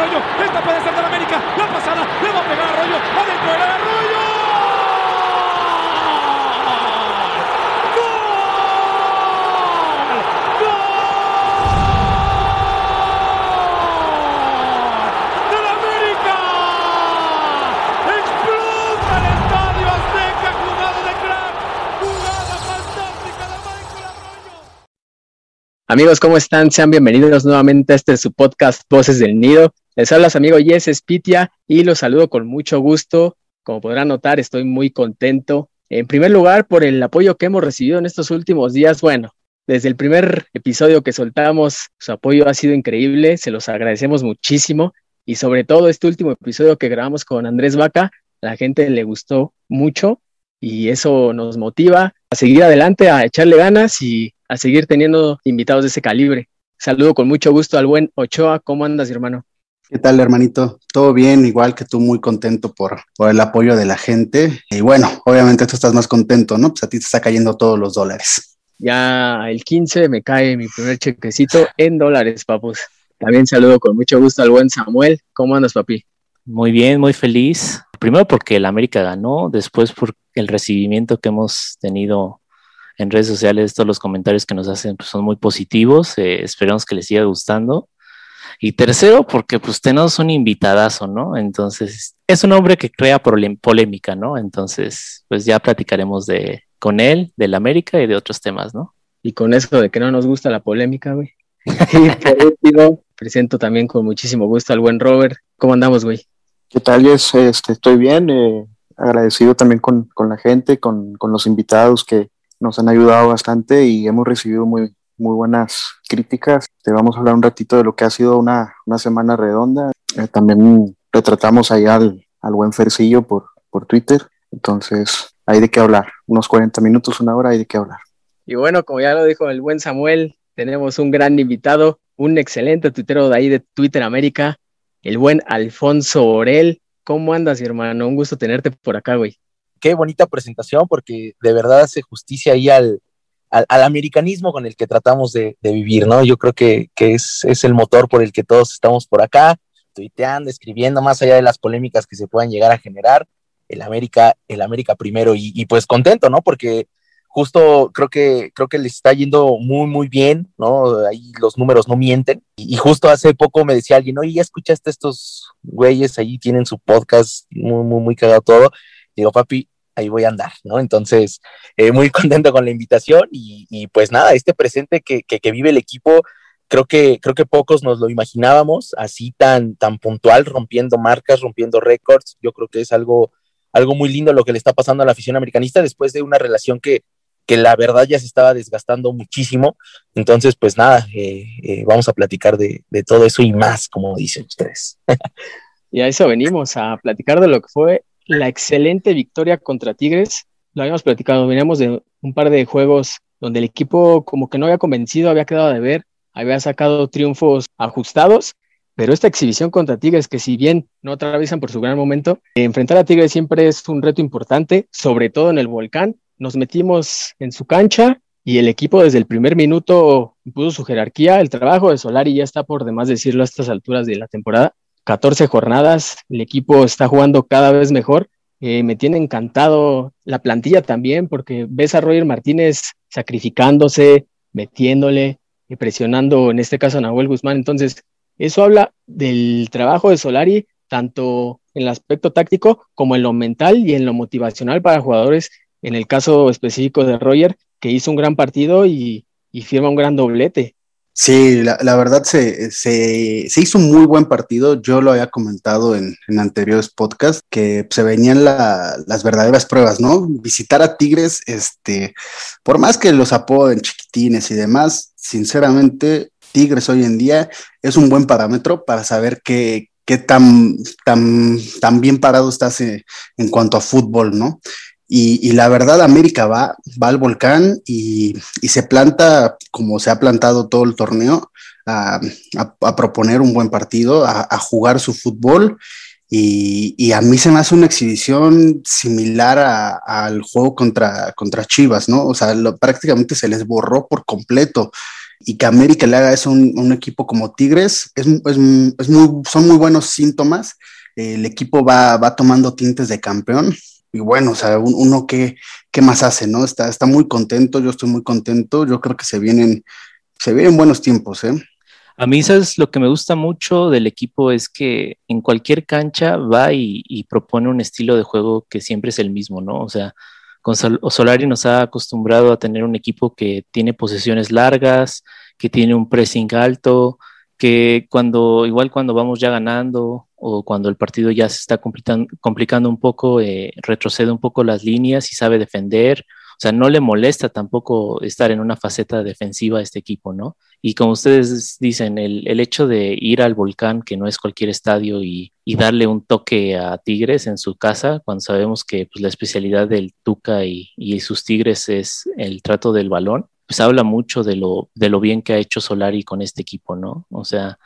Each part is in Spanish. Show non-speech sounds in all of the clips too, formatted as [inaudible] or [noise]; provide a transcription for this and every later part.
Arroyo. Esta puede ser del América. La pasada. Le va a pegar a Arroyo. Adentro del Arroyo. del América. Explota el estadio Azteca. Jugada de crack. Jugada fantástica de Michael Arroyo. Amigos, ¿cómo están? Sean bienvenidos nuevamente a este su podcast Voces del Nido. Les habla su amigo Jess Spitia y los saludo con mucho gusto. Como podrán notar, estoy muy contento. En primer lugar, por el apoyo que hemos recibido en estos últimos días. Bueno, desde el primer episodio que soltamos, su apoyo ha sido increíble. Se los agradecemos muchísimo. Y sobre todo este último episodio que grabamos con Andrés Vaca, la gente le gustó mucho y eso nos motiva a seguir adelante, a echarle ganas y a seguir teniendo invitados de ese calibre. Saludo con mucho gusto al buen Ochoa. ¿Cómo andas, hermano? ¿Qué tal, hermanito? Todo bien, igual que tú, muy contento por, por el apoyo de la gente. Y bueno, obviamente tú estás más contento, ¿no? Pues a ti te está cayendo todos los dólares. Ya el 15 me cae mi primer chequecito en dólares, papus. También saludo con mucho gusto al buen Samuel. ¿Cómo andas, papi? Muy bien, muy feliz. Primero porque el América ganó, después por el recibimiento que hemos tenido en redes sociales, todos los comentarios que nos hacen pues, son muy positivos. eh, esperamos que les siga gustando. Y tercero, porque pues tenemos un invitadazo, ¿no? Entonces, es un hombre que crea polémica, ¿no? Entonces, pues ya platicaremos de con él, del América y de otros temas, ¿no? Y con eso de que no nos gusta la polémica, güey. [laughs] Y por último, presento también con muchísimo gusto al buen Robert. ¿Cómo andamos, güey? ¿Qué tal, Jess? Este, estoy bien, eh, agradecido también con, con la gente, con, con los invitados que nos han ayudado bastante y hemos recibido muy, muy buenas críticas. Te vamos a hablar un ratito de lo que ha sido una, una semana redonda. Eh, también retratamos ahí al, al buen Fercillo por, por Twitter. Entonces, hay de qué hablar. Unos 40 minutos, una hora, hay de qué hablar. Y bueno, como ya lo dijo el buen Samuel, tenemos un gran invitado, un excelente tuitero de ahí de Twitter América, el buen Alfonso Orel. ¿Cómo andas, hermano? Un gusto tenerte por acá, güey. Qué bonita presentación, porque de verdad hace justicia ahí al, al, al americanismo con el que tratamos de, de vivir, ¿no? Yo creo que, que es, es, el motor por el que todos estamos por acá, tuiteando, escribiendo, más allá de las polémicas que se puedan llegar a generar, el América, el América primero, y, y pues contento, ¿no? Porque justo creo que, creo que le está yendo muy, muy bien, ¿no? Ahí los números no mienten. Y, y, justo hace poco me decía alguien, oye, ¿ya escuchaste estos güeyes? Ahí tienen su podcast, muy, muy, muy cagado todo. Digo, papi, ahí voy a andar, ¿no? Entonces, eh, muy [laughs] contento con la invitación y, pues nada, este presente que, que, que, vive el equipo, creo que, creo que pocos nos lo imaginábamos, así tan, tan puntual, rompiendo marcas, rompiendo récords. Yo creo que es algo, algo muy lindo lo que le está pasando a la afición americanista después de una relación que, que la verdad ya se estaba desgastando muchísimo. Entonces, pues nada, eh, eh, vamos a platicar de, de, todo eso y más, como dicen ustedes. [laughs] y a eso venimos, a platicar de lo que fue la excelente victoria contra Tigres. Lo habíamos platicado, veníamos de un par de juegos donde el equipo como que no había convencido, había quedado de ver, había sacado triunfos ajustados, pero esta exhibición contra Tigres, que si bien no atraviesan por su gran momento, enfrentar a Tigres siempre es un reto importante, sobre todo en el volcán. Nos metimos en su cancha y el equipo desde el primer minuto puso su jerarquía. El trabajo de Solari ya está por demás decirlo a estas alturas de la temporada. 14 jornadas, el equipo está jugando cada vez mejor. Eh, me tiene encantado la plantilla también, porque ves a Roger Martínez sacrificándose, metiéndole, y presionando en este caso a Nahuel Guzmán. Entonces, eso habla del trabajo de Solari, tanto en el aspecto táctico como en lo mental y en lo motivacional para jugadores, en el caso específico de Roger, que hizo un gran partido y, y firma un gran doblete. Sí, la, verdad se, se, se, hizo un muy buen partido. Yo lo había comentado en, en anteriores podcasts que se venían la, las verdaderas pruebas, ¿no? Visitar a Tigres, este, por más que los apoden chiquitines y demás, sinceramente, Tigres hoy en día es un buen parámetro para saber qué, qué tan, tan, tan bien parado estás en, en cuanto a fútbol, ¿no? Y, la verdad, América va, va al volcán y, se planta como se ha plantado todo el torneo, a, proponer un buen partido, a, jugar su fútbol. Y, a mí se me hace una exhibición similar al juego contra, contra Chivas, ¿no? O sea, prácticamente se les borró por completo y que América le haga eso a un, equipo como Tigres, es, es, es muy, son muy buenos síntomas. El equipo va, va tomando tintes de campeón y bueno, o sea, uno que, ¿qué más hace, no? Está, está muy contento, yo estoy muy contento, yo creo que se vienen, se vienen buenos tiempos, ¿eh? A mí, ¿sabes? Lo que me gusta mucho del equipo es que en cualquier cancha va y, y propone un estilo de juego que siempre es el mismo, ¿no? O sea, con Solari nos ha acostumbrado a tener un equipo que tiene posesiones largas, que tiene un pressing alto, que cuando, igual cuando vamos ya ganando o cuando el partido ya se está complicando un poco, eh, retrocede un poco las líneas y sabe defender. O sea, no le molesta tampoco estar en una faceta defensiva a este equipo, ¿no? Y como ustedes dicen, el, el hecho de ir al volcán, que no es cualquier estadio, y, y, darle un toque a Tigres en su casa, cuando sabemos que pues, la especialidad del Tuca y, y sus Tigres es el trato del balón, pues habla mucho de lo, de lo bien que ha hecho Solari con este equipo, ¿no? O sea,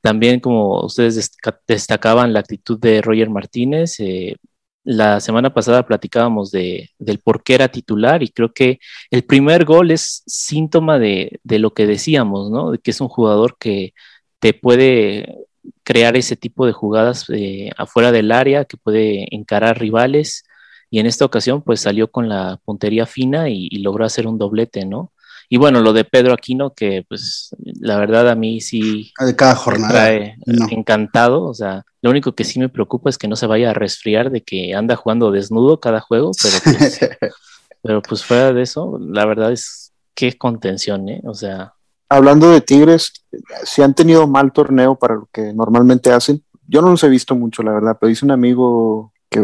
también como ustedes destacaban la actitud de Roger Martínez, eh, la semana pasada platicábamos de, del por qué era titular y creo que el primer gol es síntoma de, de lo que decíamos, ¿no? De que es un jugador que te puede crear ese tipo de jugadas eh, afuera del área, que puede encarar rivales y en esta ocasión pues salió con la puntería fina y, y logró hacer un doblete, ¿no? Y bueno, lo de Pedro Aquino, que pues la verdad a mí sí de cada jornada. me trae no. encantado. O sea, lo único que sí me preocupa es que no se vaya a resfriar de que anda jugando desnudo cada juego, pero [laughs] pues, pero pues fuera de eso, la verdad es que contención, ¿eh? O sea. Hablando de Tigres, si han tenido mal torneo para lo que normalmente hacen, yo no los he visto mucho, la verdad, pero dice un amigo que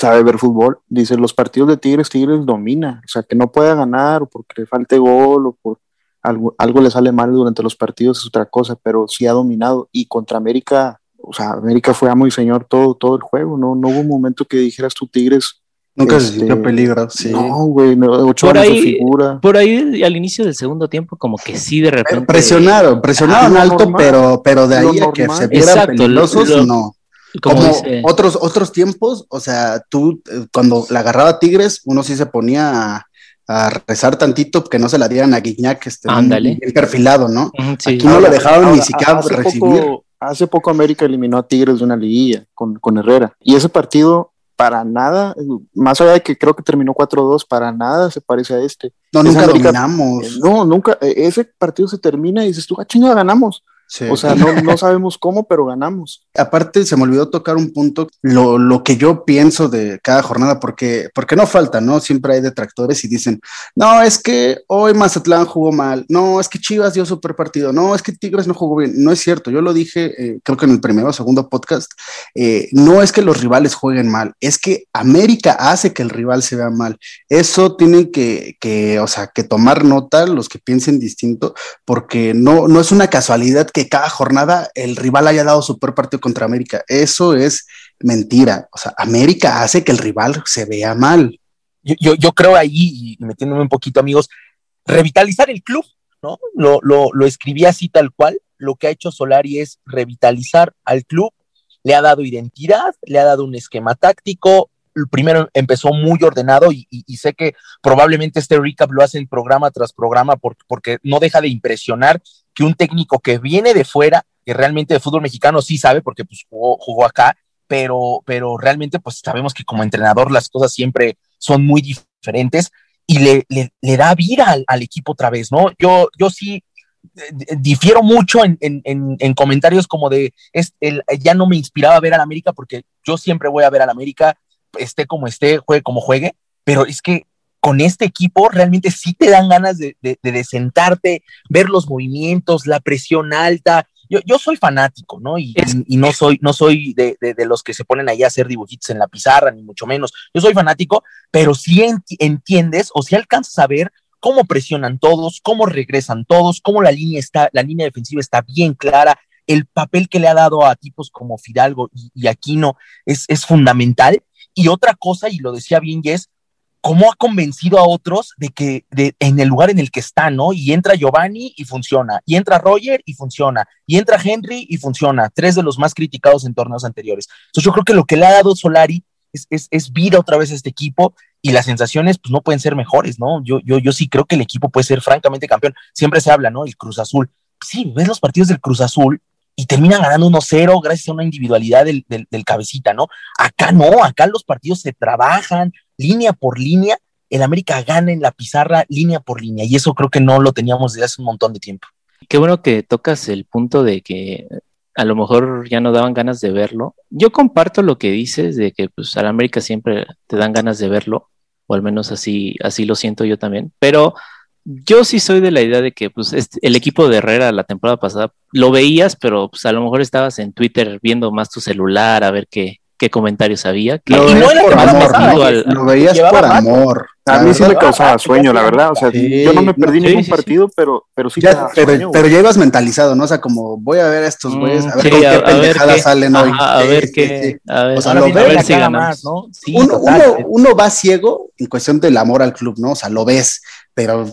sabe ver fútbol, dice los partidos de Tigres, Tigres domina, o sea, que no pueda ganar o porque le falte gol o por algo, algo le sale mal durante los partidos es otra cosa, pero sí ha dominado y contra América, o sea, América fue amo y señor todo, todo el juego, no, no hubo un momento que dijeras tú Tigres. Nunca este, se sintió peligro, sí. No, güey, no, ocho por ahí, figura. Por ahí al inicio del segundo tiempo, como que sí de repente. Presionaron, presionaron ah, alto, normal, pero, pero de ahí a que se vieran Exacto, peligrosos, lo, no. Como, dice... otros, otros tiempos, o sea, tú eh, cuando la agarraba Tigres, uno sí se ponía a, a rezar tantito que no se la dieran a Guiñac, este, Ándale. bien perfilado, ¿no? Sí. Aquí no lo dejaban Ahora, ni siquiera hace recibir. Poco, hace poco América eliminó a Tigres de una liguilla con, con Herrera. Y ese partido, para nada, más allá de que creo que terminó 4-2, para nada se parece a este. No, nunca América- dominamos. No, nunca. eh, Ese partido se termina y dices tú, ah, chinga, ganamos. Sí. O sea, no, no sabemos cómo, pero ganamos. Aparte, se me olvidó tocar un punto, lo, lo que yo pienso de cada jornada, porque, porque no falta, ¿no? Siempre hay detractores y dicen, no, es que hoy Mazatlán jugó mal, no, es que Chivas dio super partido, no, es que Tigres no jugó bien. No es cierto, yo lo dije, eh, creo que en el primero o segundo podcast, eh, no es que los rivales jueguen mal, es que América hace que el rival se vea mal. Eso tienen que, que o sea, que tomar nota los que piensen distinto, porque no, no es una casualidad que cada jornada el rival haya dado su peor partido contra América. Eso es mentira. O sea, América hace que el rival se vea mal. Yo, yo, yo creo ahí, y metiéndome un poquito, amigos, revitalizar el club, ¿no? Lo, lo, lo escribí así tal cual. Lo que ha hecho Solari es revitalizar al club, le ha dado identidad, le ha dado un esquema táctico. Primero empezó muy ordenado y, y, y sé que probablemente este recap lo hacen programa tras programa porque, porque no deja de impresionar que un técnico que viene de fuera, que realmente de fútbol mexicano sí sabe porque pues jugó, jugó acá, pero, pero realmente pues sabemos que como entrenador las cosas siempre son muy diferentes y le, le, le da vida al, al, equipo otra vez, ¿no? Yo, yo sí eh, difiero mucho en, en, en, en comentarios como de, es, el, ya no me inspiraba a ver al América porque yo siempre voy a ver al América, esté como esté, juegue como juegue, pero es que con este equipo realmente sí te dan ganas de, de, de sentarte, ver los movimientos, la presión alta. Yo, yo soy fanático, ¿no? Y, y, y no soy, no soy de, de, los que se ponen ahí a hacer dibujitos en la pizarra, ni mucho menos. Yo soy fanático, pero sí ent entiendes o si sí alcanzas a ver cómo presionan todos, cómo regresan todos, cómo la línea está, la línea defensiva está bien clara, el papel que le ha dado a tipos como Fidalgo y, Aquino es, es fundamental. Y otra cosa, y lo decía bien Jess, cómo ha convencido a otros de que de, en el lugar en el que está, ¿no? Y entra Giovanni y funciona, y entra Roger y funciona, y entra Henry y funciona, tres de los más criticados en torneos anteriores. Entonces yo creo que lo que le ha dado Solari es, es, es vida otra vez a este equipo y las sensaciones pues no pueden ser mejores, ¿no? Yo, yo, yo sí creo que el equipo puede ser francamente campeón. Siempre se habla, ¿no? El Cruz Azul. Sí, ves los partidos del Cruz Azul y terminan ganando 1-0 gracias a una individualidad del, del, cabecita, ¿no? Acá no, acá los partidos se trabajan, línea por línea, el América gana en la pizarra línea por línea y eso creo que no lo teníamos desde hace un montón de tiempo. Qué bueno que tocas el punto de que a lo mejor ya no daban ganas de verlo. Yo comparto lo que dices de que pues al América siempre te dan ganas de verlo, o al menos así, así lo siento yo también, pero yo sí soy de la idea de que pues, este, el equipo de Herrera la temporada pasada lo veías, pero pues, a lo mejor estabas en Twitter viendo más tu celular a ver qué, qué comentarios había. Que lo, veías por amor, lo veías por amor. A mí sí me causaba sueño, la verdad. O sea, yo no me perdí ningún partido, pero, pero sí. Ya, pero, pero, ya ibas mentalizado, ¿no? O sea, como voy a ver a estos mm, güeyes, a ver con qué pendejadas salen hoy. a ver qué. A ver, o sea, lo ves, si más, ¿no? uno, uno, uno va ciego en cuestión del amor al club, ¿no? O sea, lo ves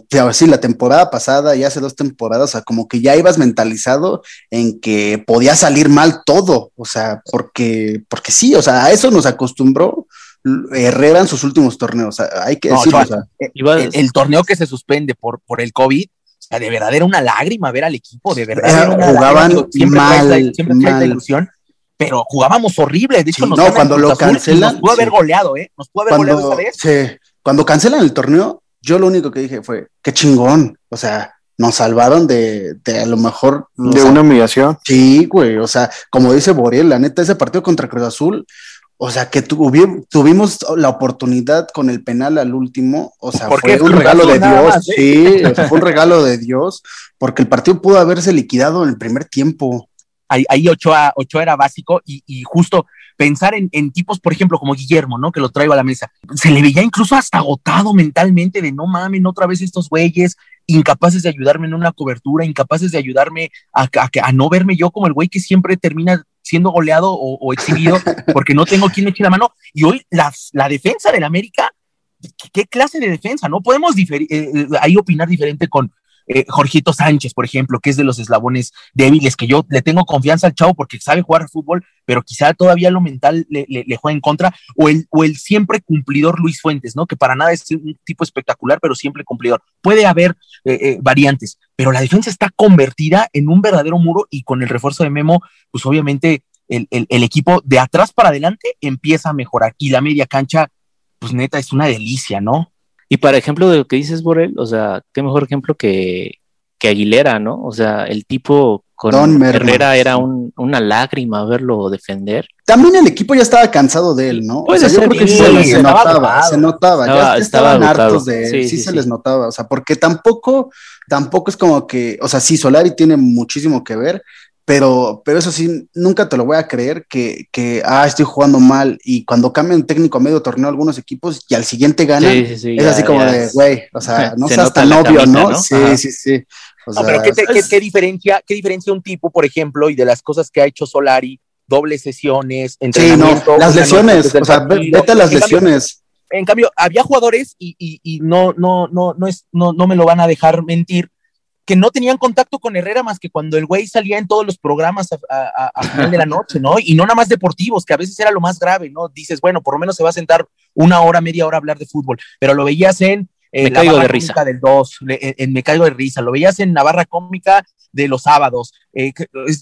pero sí, la temporada pasada y hace dos temporadas, o sea, como que ya ibas mentalizado en que podía salir mal todo, o sea, porque, porque sí, o sea, a eso nos acostumbró Herrera en sus últimos torneos, hay que decirlo. el, torneo que se suspende por, por el COVID, o sea, de verdad era una lágrima ver al equipo, de verdad. jugaban siempre mal, siempre ilusión pero jugábamos horrible. De hecho, no, cuando lo cancelan. Nos pudo haber goleado, ¿eh? Nos pudo haber goleado esa vez. Sí, cuando cancelan el torneo, yo lo único que dije fue, qué chingón, o sea, nos salvaron de, de a lo mejor... De una humillación. Sí, güey, o sea, como dice Boriel, la neta, ese partido contra Cruz Azul, o sea, que tuvimos la oportunidad con el penal al último, o sea, fue un regalo de Dios, ¿eh? sí, fue un regalo de Dios, porque el partido pudo haberse liquidado en el primer tiempo. Ahí, ahí Ochoa, Ochoa era básico y, y justo pensar en, en, tipos, por ejemplo, como Guillermo, ¿no? Que lo traigo a la mesa. Se le veía incluso hasta agotado mentalmente de no mames, otra vez estos güeyes, incapaces de ayudarme en una cobertura, incapaces de ayudarme a, a, no verme yo como el güey que siempre termina siendo goleado o, exhibido porque no tengo quien me eche la mano. Y hoy la, la defensa del América, ¿qué clase de defensa? No podemos eh, eh, ahí opinar diferente con, eh, Jorgito Sánchez, por ejemplo, que es de los eslabones débiles, que yo le tengo confianza al chavo porque sabe jugar fútbol, pero quizá todavía lo mental le, juega en contra, o el, siempre cumplidor Luis Fuentes, ¿no? Que para nada es un tipo espectacular, pero siempre cumplidor. Puede haber eh, eh, variantes, pero la defensa está convertida en un verdadero muro y con el refuerzo de Memo, pues obviamente el, el equipo de atrás para adelante empieza a mejorar y la media cancha, pues neta, es una delicia, ¿no? Y para ejemplo de lo que dices, Borel, o sea, qué mejor ejemplo que, que Aguilera, ¿no? O sea, el tipo con Herrera era un, una lágrima verlo defender. También el equipo ya estaba cansado de él, ¿no? o sea, yo creo que sí, se, notaba, se notaba, ya estaban hartos de él, sí, se les notaba, o sea, porque tampoco, tampoco es como que, o sea, sí, Solari tiene muchísimo que ver, pero, pero eso sí, nunca te lo voy a creer que, que, ah, estoy jugando mal y cuando cambian técnico a medio torneo algunos equipos y al siguiente ganan, es así como de, güey, o sea, [laughs] no seas tan obvio, ¿no? Sí, sí, sí. no, pero ¿qué, qué, diferencia, ¿qué diferencia un tipo, por ejemplo, y de las cosas que ha hecho Solari, dobles sesiones, entrenamiento? Sí, no, las lesiones, o sea, vete a las lesiones. en cambio, había jugadores y, y, y no, no, no, no, es, no, no me lo van a dejar mentir, que no tenían contacto con Herrera más que cuando el güey salía en todos los programas a, final de la noche, ¿no? Y no nada más deportivos, que a veces era lo más grave, ¿no? Dices, bueno, por lo menos se va a sentar una hora, media hora a hablar de fútbol, pero lo veías en... Eh, me caigo de risa. Del 2, en, Me caigo de risa, lo veías en Navarra Cómica de los sábados. Eh,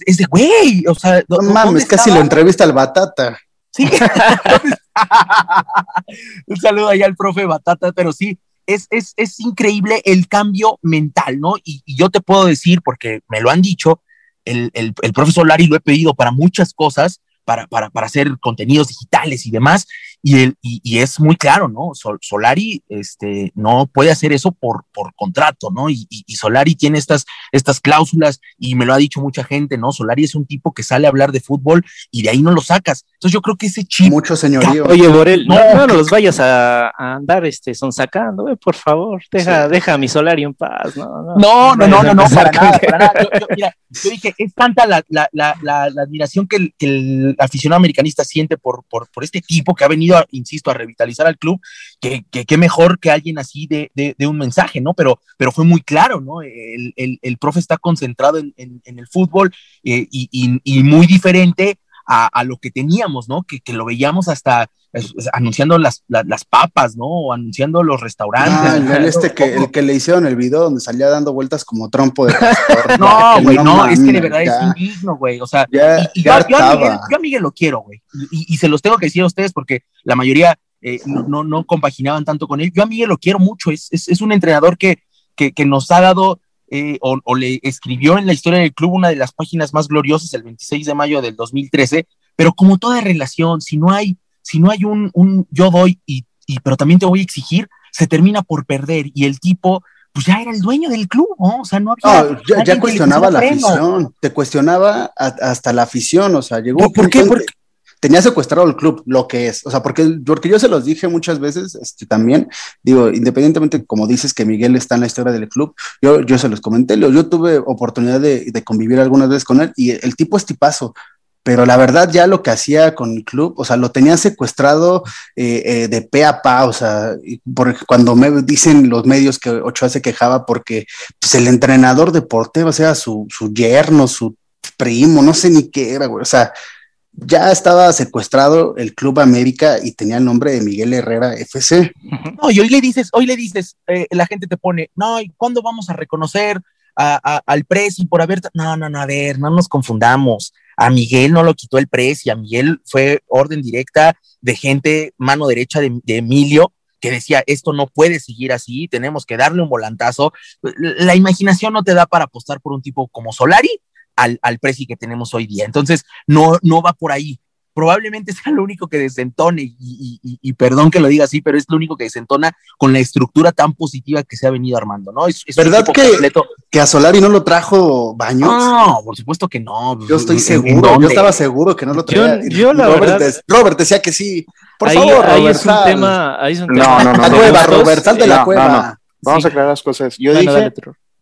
es, de, güey, o sea... No mames, casi lo entrevista al Batata. Sí. [laughs] Un saludo ahí al profe Batata, pero sí, es, es, es increíble el cambio mental, ¿no? Y, yo te puedo decir, porque me lo han dicho, el, el, profesor Lari lo he pedido para muchas cosas, para, para, para, hacer contenidos digitales y demás, y, el, y, es muy claro, ¿no? Solari este, no puede hacer eso por, por contrato, ¿no? Y, Solari tiene estas, estas cláusulas y me lo ha dicho mucha gente, ¿no? Solari es un tipo que sale a hablar de fútbol y de ahí no lo sacas. Entonces yo creo que ese chip... Mucho señorío. Oye, Borel, no, no, los vayas a, andar este, son sacando, por favor, deja, deja a mi Solari en paz, ¿no? No, no, no, no, no, para nada, para nada. Yo, mira, yo dije, es tanta la, la, la, la admiración que el, que el, aficionado americanista siente por, por, por este tipo que ha venido insisto, a revitalizar al club, que, que, mejor que alguien así de, de, un mensaje, ¿no? Pero, pero fue muy claro, ¿no? El, el, el profe está concentrado en, en, el fútbol eh, y, y, y, muy diferente a, a, lo que teníamos, ¿no? Que, que lo veíamos hasta anunciando las, las, papas, ¿no? O anunciando los restaurantes. Ah, el, este que, el que le hicieron el video donde salía dando vueltas como trompo de [laughs] No, güey, no, es que de verdad es indigno, güey. O sea, y, yo, a Miguel, lo quiero, güey. Y, se los tengo que decir a ustedes porque la mayoría eh, no, no, compaginaban tanto con él. Yo a Miguel lo quiero mucho. Es, es, es un entrenador que, que, que nos ha dado eh, o, o, le escribió en la historia del club una de las páginas más gloriosas el 26 de mayo del 2013, pero como toda relación, si no hay si no hay un, un yo doy y, y, pero también te voy a exigir, se termina por perder y el tipo pues ya era el dueño del club, ¿no? O sea, no había. ya, cuestionaba la afición, te cuestionaba hasta la afición, o sea, llegó. ¿Por qué? Porque tenía secuestrado el club, lo que es, o sea, porque, porque yo se los dije muchas veces este, también, digo, independientemente, como dices que Miguel está en la historia del club, yo, yo se los comenté, yo tuve oportunidad de, de convivir algunas veces con él y el tipo es tipazo, pero la verdad ya lo que hacía con el club, o sea, lo tenía secuestrado eh, eh, de pe a pa, o sea, porque cuando me dicen los medios que Ochoa se quejaba porque pues, el entrenador deportivo, o sea, su, su yerno, su primo, no sé ni qué era, güey, o sea, ya estaba secuestrado el Club América y tenía el nombre de Miguel Herrera FC. No, y hoy le dices, hoy le dices, eh, la gente te pone, no, ¿y cuándo vamos a reconocer al Presi por haber... No, no, no, a ver, no nos confundamos a Miguel no lo quitó el pres y a Miguel fue orden directa de gente, mano derecha de, Emilio, que decía, esto no puede seguir así, tenemos que darle un volantazo. La imaginación no te da para apostar por un tipo como Solari al, al presi que tenemos hoy día. Entonces, no, no va por ahí probablemente [laughs] sea lo único que desentone, y, perdón que lo diga así, pero es lo único que desentona con la estructura tan positiva que se ha venido armando, ¿no? Es, ¿Verdad que, que a Solari no lo trajo Baños? No, por supuesto que no. Yo estoy seguro, yo estaba seguro que no lo traía. Yo, la Robert, verdad, Robert decía que sí. Por ahí, favor, ahí Robert, es un tema, ahí es un tema. No, no, no. La cueva, Robert, sal de la cueva. Vamos a aclarar las cosas. Yo dije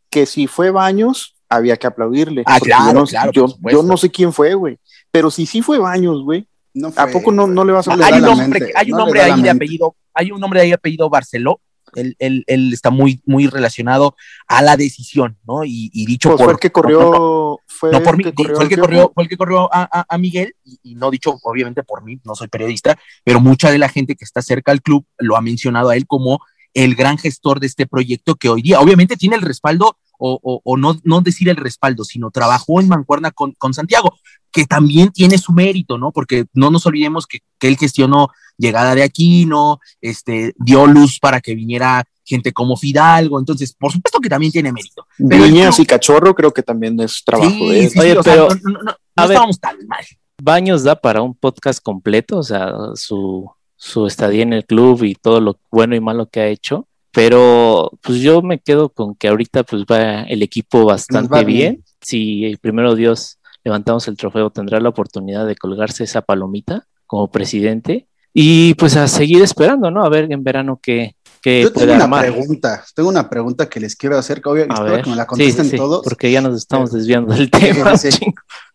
que si fue Baños, había que aplaudirle. Ah, claro, claro. yo no sé quién fue, güey. Pero si sí fue Baños, güey, ¿A poco no, no, le vas a Hay un nombre, hay un nombre ahí de apellido, hay un nombre ahí de apellido Barceló. Él, él, él, está muy, muy relacionado a la decisión, ¿no? Y, y dicho pues por. Fue el que corrió. fue, no por mí, fue el que corrió, fue el que corrió a, a, Miguel, y, y, no dicho obviamente por mí, no soy periodista, pero mucha de la gente que está cerca al club lo ha mencionado a él como el gran gestor de este proyecto que hoy día, obviamente, tiene el respaldo o, o, no, no, decir el respaldo, sino trabajó en mancuerna con, con, Santiago que también tiene su mérito, ¿no? Porque no nos olvidemos que, que él gestionó llegada de Aquino, este, dio luz para que viniera gente como Fidalgo, entonces, por supuesto que también tiene mérito. Viñas y Cachorro creo que también es trabajo de él. Sí, Oye, pero no, no, estábamos tan mal. Baños da para un podcast completo, o sea, su, su estadía en el club y todo lo bueno y malo que ha hecho, pero pues yo me quedo con que ahorita pues va el equipo bastante bien. bien. Si primero Dios levantamos el trofeo, tendrá la oportunidad de colgarse esa palomita como presidente y pues a seguir esperando, ¿no? A ver en verano qué, qué Yo tengo una pregunta, tengo una pregunta que les quiero hacer, que espero que me la contesten todos. Porque ya nos estamos desviando del [laughs] tema.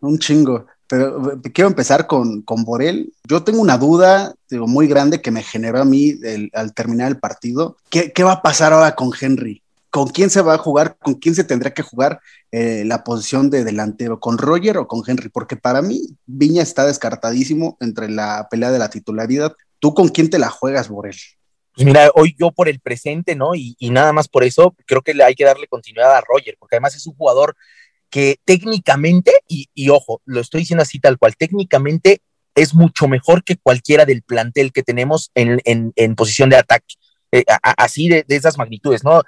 un chingo. Pero eh, quiero empezar con, con Borel. Yo tengo una duda muy grande que me generó a mí al terminar el partido. ¿Qué, ¿Qué va a pasar ahora con Henry? ¿Con quién se va a jugar? ¿Con quién se tendrá que jugar eh, la posición de delantero? ¿Con Roger o con Henry? Porque para mí Viña está descartadísimo entre la pelea de la titularidad. ¿Tú con quién te la juegas, Borel? Pues mira, hoy yo por el presente, ¿no? Y, nada más por eso creo que hay que darle continuidad a Roger, porque además es un jugador que técnicamente, y, ojo, lo estoy diciendo así tal cual, técnicamente es mucho mejor que cualquiera del plantel que tenemos en, en posición de ataque. Eh, así de, esas magnitudes, ¿no?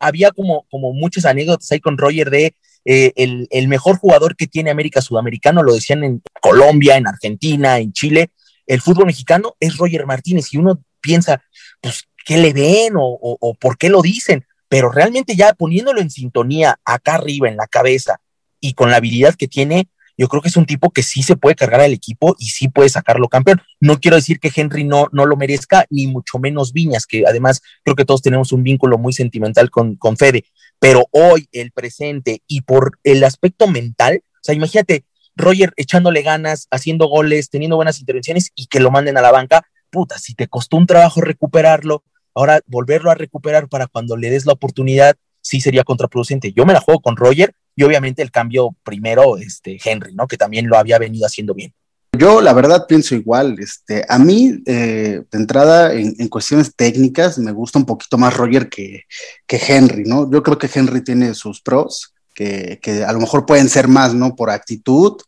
había como, como muchas anécdotas ahí con Roger de eh, el, mejor jugador que tiene América Sudamericano, lo decían en Colombia, en Argentina, en Chile, el fútbol mexicano es Roger Martínez y uno piensa, pues, ¿qué le ven o, o por qué lo dicen? Pero realmente ya poniéndolo en sintonía acá arriba en la cabeza y con la habilidad que tiene, yo creo que es un tipo que sí se puede cargar al equipo y sí puede sacarlo campeón. No quiero decir que Henry no, no lo merezca, ni mucho menos Viñas, que además creo que todos tenemos un vínculo muy sentimental con, con Fede, pero hoy, el presente y por el aspecto mental, o sea, imagínate, Roger echándole ganas, haciendo goles, teniendo buenas intervenciones y que lo manden a la banca, puta, si te costó un trabajo recuperarlo, ahora volverlo a recuperar para cuando le des la oportunidad, sí sería contraproducente. Yo me la juego con Roger y obviamente el cambio primero, este, Henry, ¿no? Que también lo había venido haciendo bien. Yo la verdad pienso igual, este, a mí eh, de entrada en, cuestiones técnicas me gusta un poquito más Roger que, que Henry, ¿no? Yo creo que Henry tiene sus pros, que, que, a lo mejor pueden ser más, ¿no? Por actitud,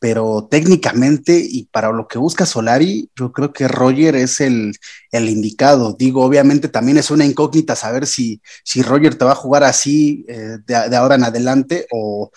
pero técnicamente y para lo que busca Solari, yo creo que Roger es el, indicado. Digo, obviamente también es una incógnita saber si, si Roger te va a jugar así eh, de, ahora en adelante o,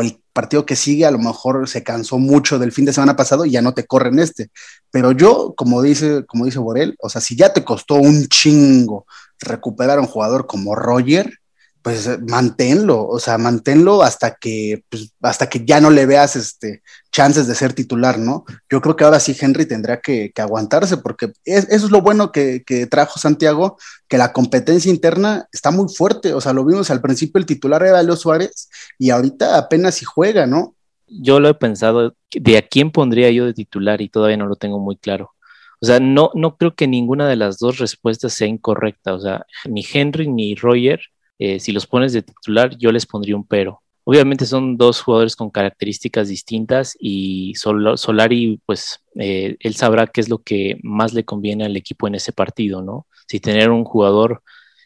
el partido que sigue a lo mejor se cansó mucho del fin de semana pasado y ya no te corre en este. Pero yo, como dice, como dice Borel, o sea, si ya te costó un chingo recuperar a un jugador como Roger, pues eh, manténlo, o sea, manténlo hasta que, pues, hasta que ya no le veas este, chances de ser titular, ¿no? Yo creo que ahora sí Henry tendrá que, aguantarse, porque eso es lo bueno que, trajo Santiago, que la competencia interna está muy fuerte, o sea, lo vimos al principio, el titular era Leo Suárez, y ahorita apenas si juega, ¿no? Yo lo he pensado, de a quién pondría yo de titular y todavía no lo tengo muy claro. O sea, no, no creo que ninguna de las dos respuestas sea incorrecta. O sea, ni Henry ni Roger eh, si los pones de titular, yo les pondría un pero. Obviamente son dos jugadores con características distintas y Solari, pues eh, él sabrá qué es lo que más le conviene al equipo en ese partido, ¿no? Si tener un jugador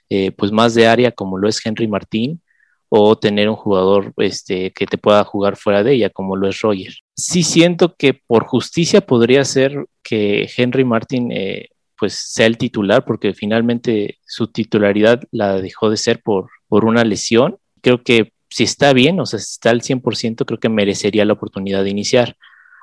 eh, pues más de área como lo es Henry Martín o tener un jugador este, que te pueda jugar fuera de ella como lo es Roger. Sí siento que por justicia podría ser que Henry Martín pues sea el titular, porque finalmente su titularidad la dejó de ser por, por una lesión. Creo que si está bien, o sea, si está al 100%, creo que merecería la oportunidad de iniciar.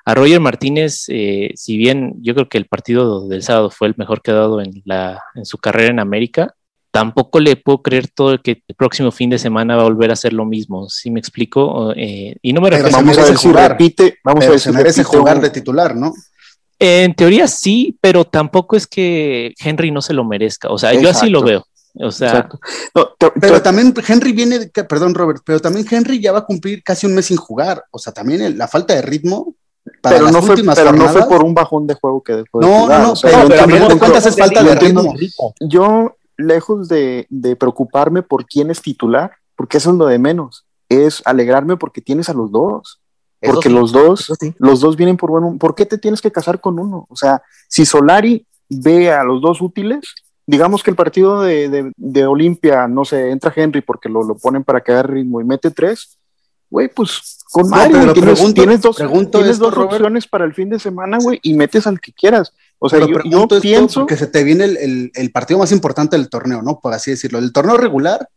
A Roger Martínez, eh, si bien yo creo que el partido del sábado fue el mejor que ha dado en, la, en su carrera en América, tampoco le puedo creer todo que el próximo fin de semana va a volver a hacer lo mismo. ¿Sí me explico? Eh, y no me refiero vamos a ver si repite, vamos a ver si jugar de titular, ¿no? En teoría sí, pero tampoco es que Henry no se lo merezca. O sea, yo así lo veo. O sea, pero también Henry viene, perdón Robert, pero también Henry ya va a cumplir casi un mes sin jugar. O sea, también la falta de ritmo. pero no, fue, pero no fue por un bajón de juego que después. No, no, no, pero, pero, cuentas es falta de ritmo. Yo, lejos de, de preocuparme por quién es titular, porque eso es lo de menos, es alegrarme porque tienes a los dos. Porque los dos, los dos vienen por bueno. ¿Por qué te tienes que casar con uno? O sea, si Solari ve a los dos útiles, digamos que el partido de, de, Olimpia, no sé, entra Henry porque lo, lo ponen para que ritmo y mete tres, güey, pues con Mario tienes, dos, tienes dos opciones para el fin de semana, güey, y metes al que quieras. O sea, yo, yo pienso que se te viene el, el, el, partido más importante del torneo, ¿no? Por así decirlo. El torneo regular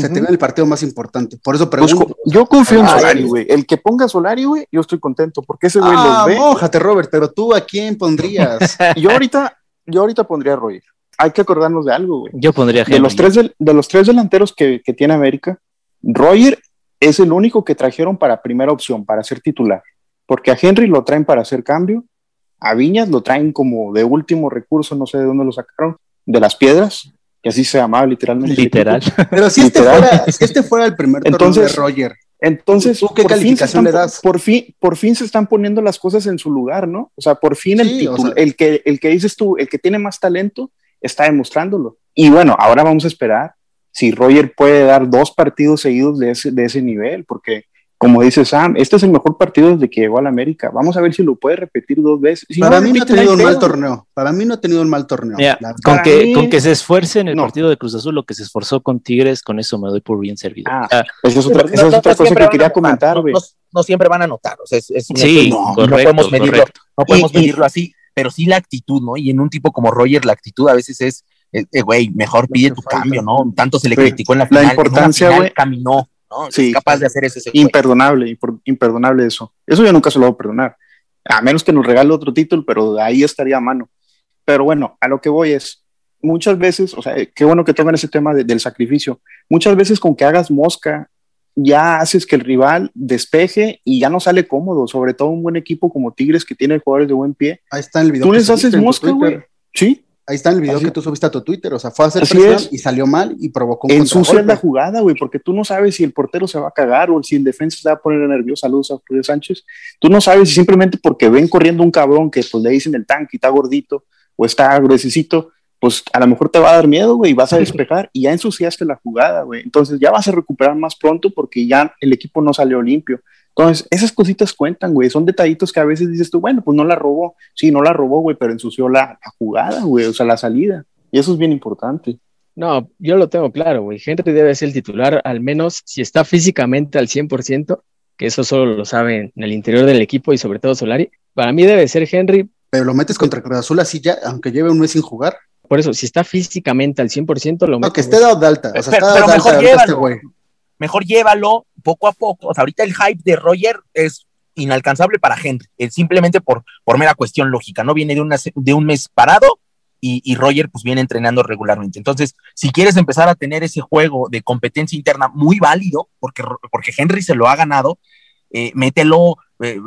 se tiene el partido más importante. Por eso pues, pregunto. yo confío en Solari, güey. El que ponga Solari, güey, yo estoy contento porque ese güey ah, los ve. Mójate, Robert, pero tú a quién pondrías? [laughs] yo ahorita, yo ahorita pondría a Roger. Hay que acordarnos de algo, güey. Yo pondría a de los tres de, los tres delanteros que, que tiene América, Roger es el único que trajeron para primera opción, para ser titular. Porque a Henry lo traen para hacer cambio, a Viñas lo traen como de último recurso, no sé de dónde lo sacaron, de las piedras, y así se llamaba literalmente. Literal. [laughs] Pero si este, fuera, este fuera el primer entonces, de Roger. Entonces, ¿tú qué calificación le das? Por fin, por fin se están poniendo las cosas en su lugar, ¿no? O sea, por fin el, el, que, el que dices tú, el que tiene más talento, está demostrándolo. Y bueno, ahora vamos a esperar si Roger puede dar dos partidos seguidos de ese, de ese nivel, porque como dice Sam, este es el mejor partido desde que llegó a la América. Vamos a ver si lo puede repetir dos veces. Para mí no ha tenido un mal torneo. Para mí no ha tenido un mal torneo. con, que, con que se esfuerce en el partido de Cruz Azul, lo que se esforzó con Tigres, con eso me doy por bien servido. Ah, esa es otra, cosa que quería comentar, No, siempre van a notar. O sea, es, sí, no, podemos medirlo, no podemos medirlo así, pero sí la actitud, ¿no? Y en un tipo como Roger, la actitud a veces es, eh, eh, güey, mejor pide tu cambio, ¿no? Tanto se le criticó en la final. La importancia, güey. Caminó Sí, capaz de hacer eso. Imperdonable, imperdonable eso. Eso yo nunca se lo voy a perdonar. A menos que nos regale otro título, pero ahí estaría a mano. Pero bueno, a lo que voy es, muchas veces, o sea, qué bueno que tomen ese tema del sacrificio. Muchas veces con que hagas mosca, ya haces que el rival despeje y ya no sale cómodo, sobre todo un buen equipo como Tigres que tiene jugadores de buen pie. Ahí está el video. Tú les haces mosca, güey. Sí. Ahí está el video que tú subiste a tu Twitter, o sea, fue a hacer presión y salió mal y provocó un la jugada, güey, porque tú no sabes si el portero se va a cagar o si el defensa se va a poner nervioso. Saludos a Julio Sánchez. Tú no sabes si simplemente porque ven corriendo un cabrón que pues le dicen el tanque y está gordito o está gruesecito, pues a lo mejor te va a dar miedo, güey, y vas a despejar y ya ensuciaste la jugada, güey. Entonces ya vas a recuperar más pronto porque ya el equipo no salió limpio. Entonces, esas cositas cuentan, güey. Son detallitos que a veces dices tú, bueno, pues no la robó. Sí, no la robó, güey, pero ensució la, jugada, güey, o sea, la salida. Y eso es bien importante. No, yo lo tengo claro, güey. Henry debe ser el titular, al menos si está físicamente al 100%, que eso solo lo saben en el interior del equipo y sobre todo Solari. Para mí debe ser Henry. Pero lo metes contra Cruz Azul así ya, aunque lleve un mes sin jugar. Por eso, si está físicamente al 100%, lo metes. No, que esté dado de alta. O sea, pero, está mejor este llévalo. mejor llévalo poco a poco. O sea, ahorita el hype de Roger es inalcanzable para Henry, simplemente por, por mera cuestión lógica, ¿no? Viene de, una, de un mes parado y, Roger pues viene entrenando regularmente. Entonces, si quieres empezar a tener ese juego de competencia interna muy válido, porque, porque Henry se lo ha ganado, eh, mételo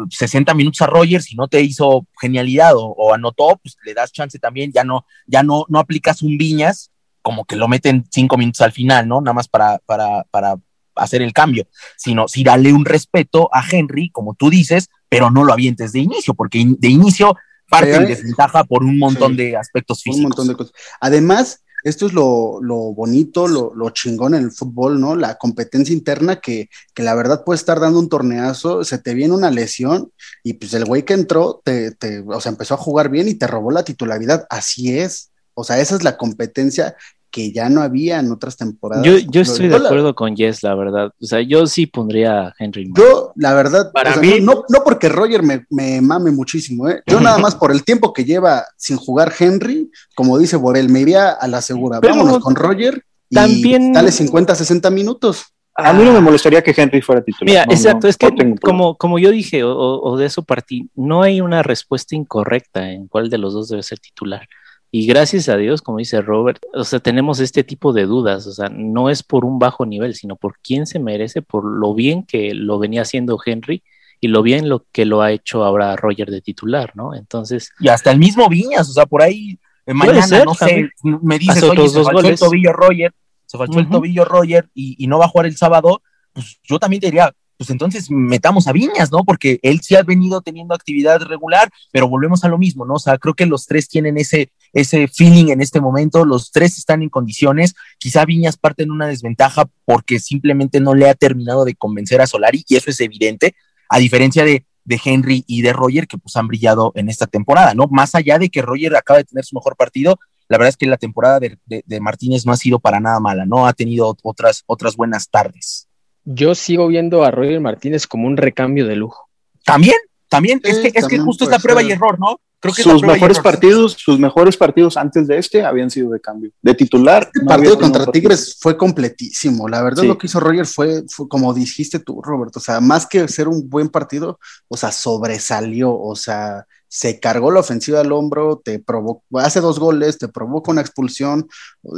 60 eh, minutos a Roger, si no te hizo genialidad o, anotó, pues le das chance también, ya no, ya no, no aplicas un Viñas, como que lo meten cinco minutos al final, ¿no? Nada más para, para, para hacer el cambio, sino si dale un respeto a Henry, como tú dices, pero no lo avientes de inicio, porque de inicio parte en desventaja por un montón de aspectos físicos. Un montón de cosas. Además, esto es lo, bonito, lo, chingón en el fútbol, ¿no? La competencia interna que, que, la verdad puede estar dando un torneazo, se te viene una lesión y pues el güey que entró, te, te, o sea, empezó a jugar bien y te robó la titularidad. Así es. O sea, esa es la competencia que ya no había en otras temporadas. Yo, yo estoy de acuerdo con Jess, la verdad. O sea, yo sí pondría a Henry. Yo, la verdad, para mí, no, no, porque Roger me, me, mame muchísimo, ¿eh? Yo nada [laughs] más por el tiempo que lleva sin jugar Henry, como dice Borel, me iría a la segura. Vámonos con Roger y también... dale 50, 60 minutos. A mí no me molestaría que Henry fuera titular. Mira, exacto, es que como, como yo dije, o, o, de eso partí, no hay una respuesta incorrecta en cuál de los dos debe ser titular. Y gracias a Dios, como dice Robert, o sea, tenemos este tipo de dudas, o sea, no es por un bajo nivel, sino por quién se merece, por lo bien que lo venía haciendo Henry y lo bien lo que lo ha hecho ahora Roger de titular, ¿no? Entonces. Y hasta el mismo Viñas, o sea, por ahí eh, mañana, no sé, me dices, oye, se faltó el tobillo Roger, se faltó el tobillo Roger y, y no va a jugar el sábado, pues yo también te diría, pues entonces metamos a Viñas, ¿no? Porque él sí ha venido teniendo actividad regular, pero volvemos a lo mismo, ¿no? O sea, creo que los tres tienen ese, ese feeling en este momento, los tres están en condiciones, quizá Viñas parte en una desventaja porque simplemente no le ha terminado de convencer a Solari, y eso es evidente, a diferencia de, de Henry y de Roger, que pues han brillado en esta temporada, ¿no? Más allá de que Roger acaba de tener su mejor partido, la verdad es que la temporada de, de Martínez no ha sido para nada mala, ¿no? Ha tenido otras, otras buenas tardes yo sigo viendo a Roger Martínez como un recambio de lujo. También, también, es que, es que justo es la prueba y error, ¿no? Creo que sus mejores partidos, sus mejores partidos antes de este habían sido de cambio, de titular. El partido contra Tigres fue completísimo. La verdad, lo que hizo Roger fue, fue, como dijiste tú, Roberto. O sea, más que ser un buen partido, o sea, sobresalió. O sea, se cargó la ofensiva al hombro, te provocó, hace dos goles, te provoca una expulsión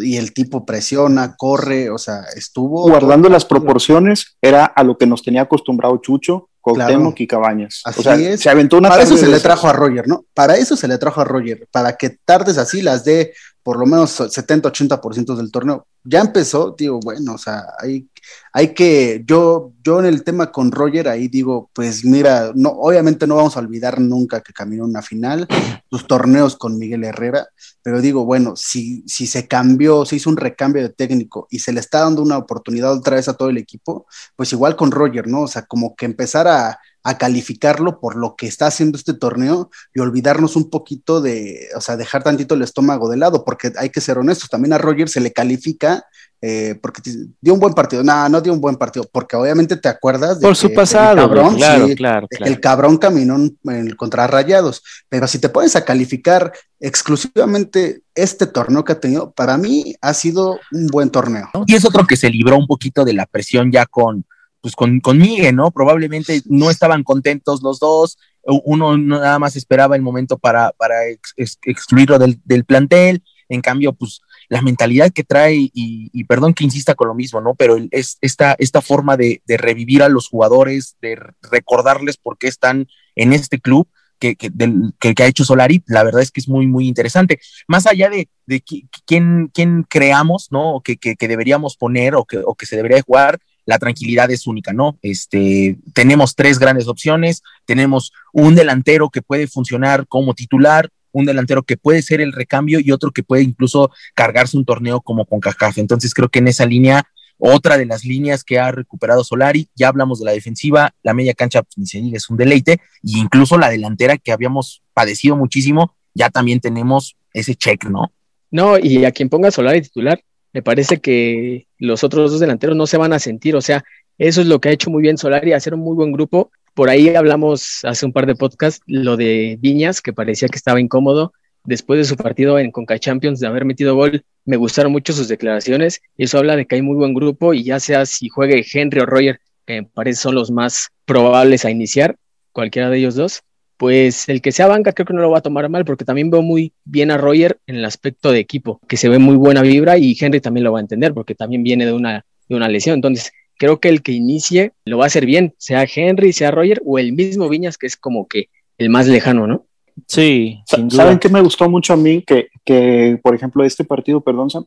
y el tipo presiona, corre, o sea, estuvo. Guardando las proporciones, era a lo que nos tenía acostumbrado Chucho, Cuauhtémoc y Cabañas. Así es. Se aventó una Para eso se le trajo a Roger, ¿no? Para eso se le trajo a Roger, para que tardes así las dé por lo menos 70-80% del torneo. Ya empezó, digo, bueno, o sea, hay, hay que, yo, yo en el tema con Roger ahí digo, pues mira, no, obviamente no vamos a olvidar nunca que caminó una final, sus torneos con Miguel Herrera, pero digo, bueno, si, si se cambió, se hizo un recambio de técnico y se le está dando una oportunidad otra vez a todo el equipo, pues igual con Roger, ¿no? O sea, como que empezar a, a calificarlo por lo que está haciendo este torneo y olvidarnos un poquito de, o sea, dejar tantito el estómago de lado, porque hay que ser honestos, también a Roger se le califica eh, porque dio un buen partido, no, no dio un buen partido, porque obviamente te acuerdas de por su pasado, el cabrón, claro, claro, el cabrón caminó en, el contra Rayados, pero si te pones a calificar exclusivamente este torneo que ha tenido, para mí ha sido un buen torneo. Y es otro que se libró un poquito de la presión ya con pues con, con Miguel, ¿no? Probablemente no estaban contentos los dos, uno nada más esperaba el momento para, para excluirlo del, del, plantel, en cambio, pues la mentalidad que trae, y, perdón que insista con lo mismo, ¿no? Pero es esta, esta forma de, revivir a los jugadores, de recordarles por qué están en este club, que, que, que, ha hecho Solari, la verdad es que es muy, muy interesante. Más allá de, de quién, quién creamos, ¿no? Que, que, deberíamos poner o que, o que se debería jugar, la tranquilidad es única, ¿no? Este, tenemos tres grandes opciones, tenemos un delantero que puede funcionar como titular, un delantero que puede ser el recambio y otro que puede incluso cargarse un torneo como con Cacafe. Entonces creo que en esa línea, otra de las líneas que ha recuperado Solari, ya hablamos de la defensiva, la media cancha, pues, es un deleite, y incluso la delantera que habíamos padecido muchísimo, ya también tenemos ese check, ¿no? No, y a quien ponga Solari titular, me parece que los otros dos delanteros no se van a sentir, o sea, eso es lo que ha hecho muy bien Solari, hacer un muy buen grupo. Por ahí hablamos hace un par de podcasts lo de Viñas, que parecía que estaba incómodo después de su partido en Conca Champions de haber metido gol. Me gustaron mucho sus declaraciones y eso habla de que hay muy buen grupo y ya sea si juegue Henry o Roger, que me parece son los más probables a iniciar, cualquiera de ellos dos, pues el que sea banca creo que no lo va a tomar mal, porque también veo muy bien a Roger en el aspecto de equipo, que se ve muy buena vibra y Henry también lo va a entender, porque también viene de una, de una lesión. Entonces, creo que el que inicie lo va a hacer bien, sea Henry, sea Roger o el mismo Viñas, que es como que el más lejano, ¿no? Sí, ¿saben qué me gustó mucho a mí? Que, que, por ejemplo, este partido, perdón, Sam,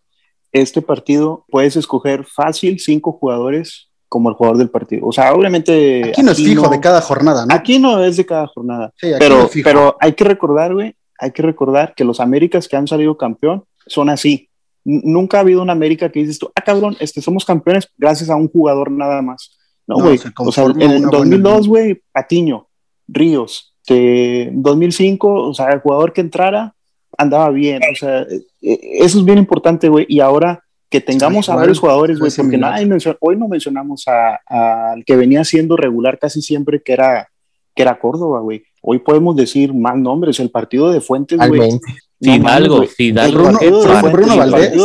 este partido puedes escoger fácil cinco jugadores como el jugador del partido. O sea, obviamente. Aquí no es fijo de cada jornada, ¿no? Aquí no es de cada jornada. pero, pero hay que recordar, güey, hay que recordar que los Américas que han salido campeón son así. nunca ha habido una América que dices tú, ah, cabrón, este, somos campeones gracias a un jugador nada más. No, güey. o sea, en 2002, güey, Patiño, Ríos. De 2005, o sea, el jugador que entrara andaba bien. O sea, e, e, eso es bien importante, güey. Y ahora que tengamos a varios jugadores, güey, porque hoy no mencionamos al que venía siendo regular casi siempre, que era, que era Córdoba, güey. Hoy podemos decir más nombres, el partido de Fuentes, güey. Fidalgo, Fidalgo. El, partido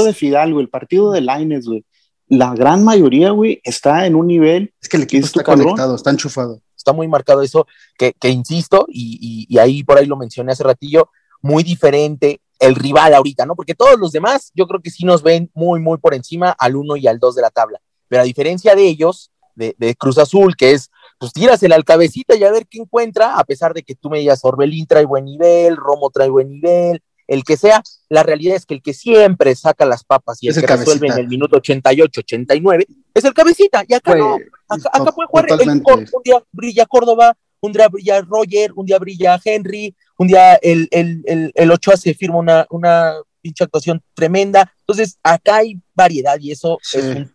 de, Fidalgo, el partido de Laines, güey. La gran mayoría, güey, está en un nivel. Es que el equipo está conectado, está enchufado. Está muy marcado eso, que, que insisto, y, y, y ahí por ahí lo mencioné hace ratillo, muy diferente el rival ahorita, ¿no? Porque todos los demás yo creo que sí nos ven muy, muy por encima al 1 y al 2 de la tabla. Pero a diferencia de ellos, de, Cruz Azul, que es, pues tírasela al cabecita y a ver qué encuentra, a pesar de que tú me digas, Orbelín trae buen nivel, Romo trae buen nivel, el que sea, la realidad es que el que siempre saca las papas y el que resuelve en el minuto 88, 89, es el cabecita. Y acá no, acá, puede jugar el, un día brilla Córdoba, un día brilla Roger, un día brilla Henry, un día el, el, el, el Ochoa se firma una, una pinche actuación tremenda. Entonces, acá hay variedad y eso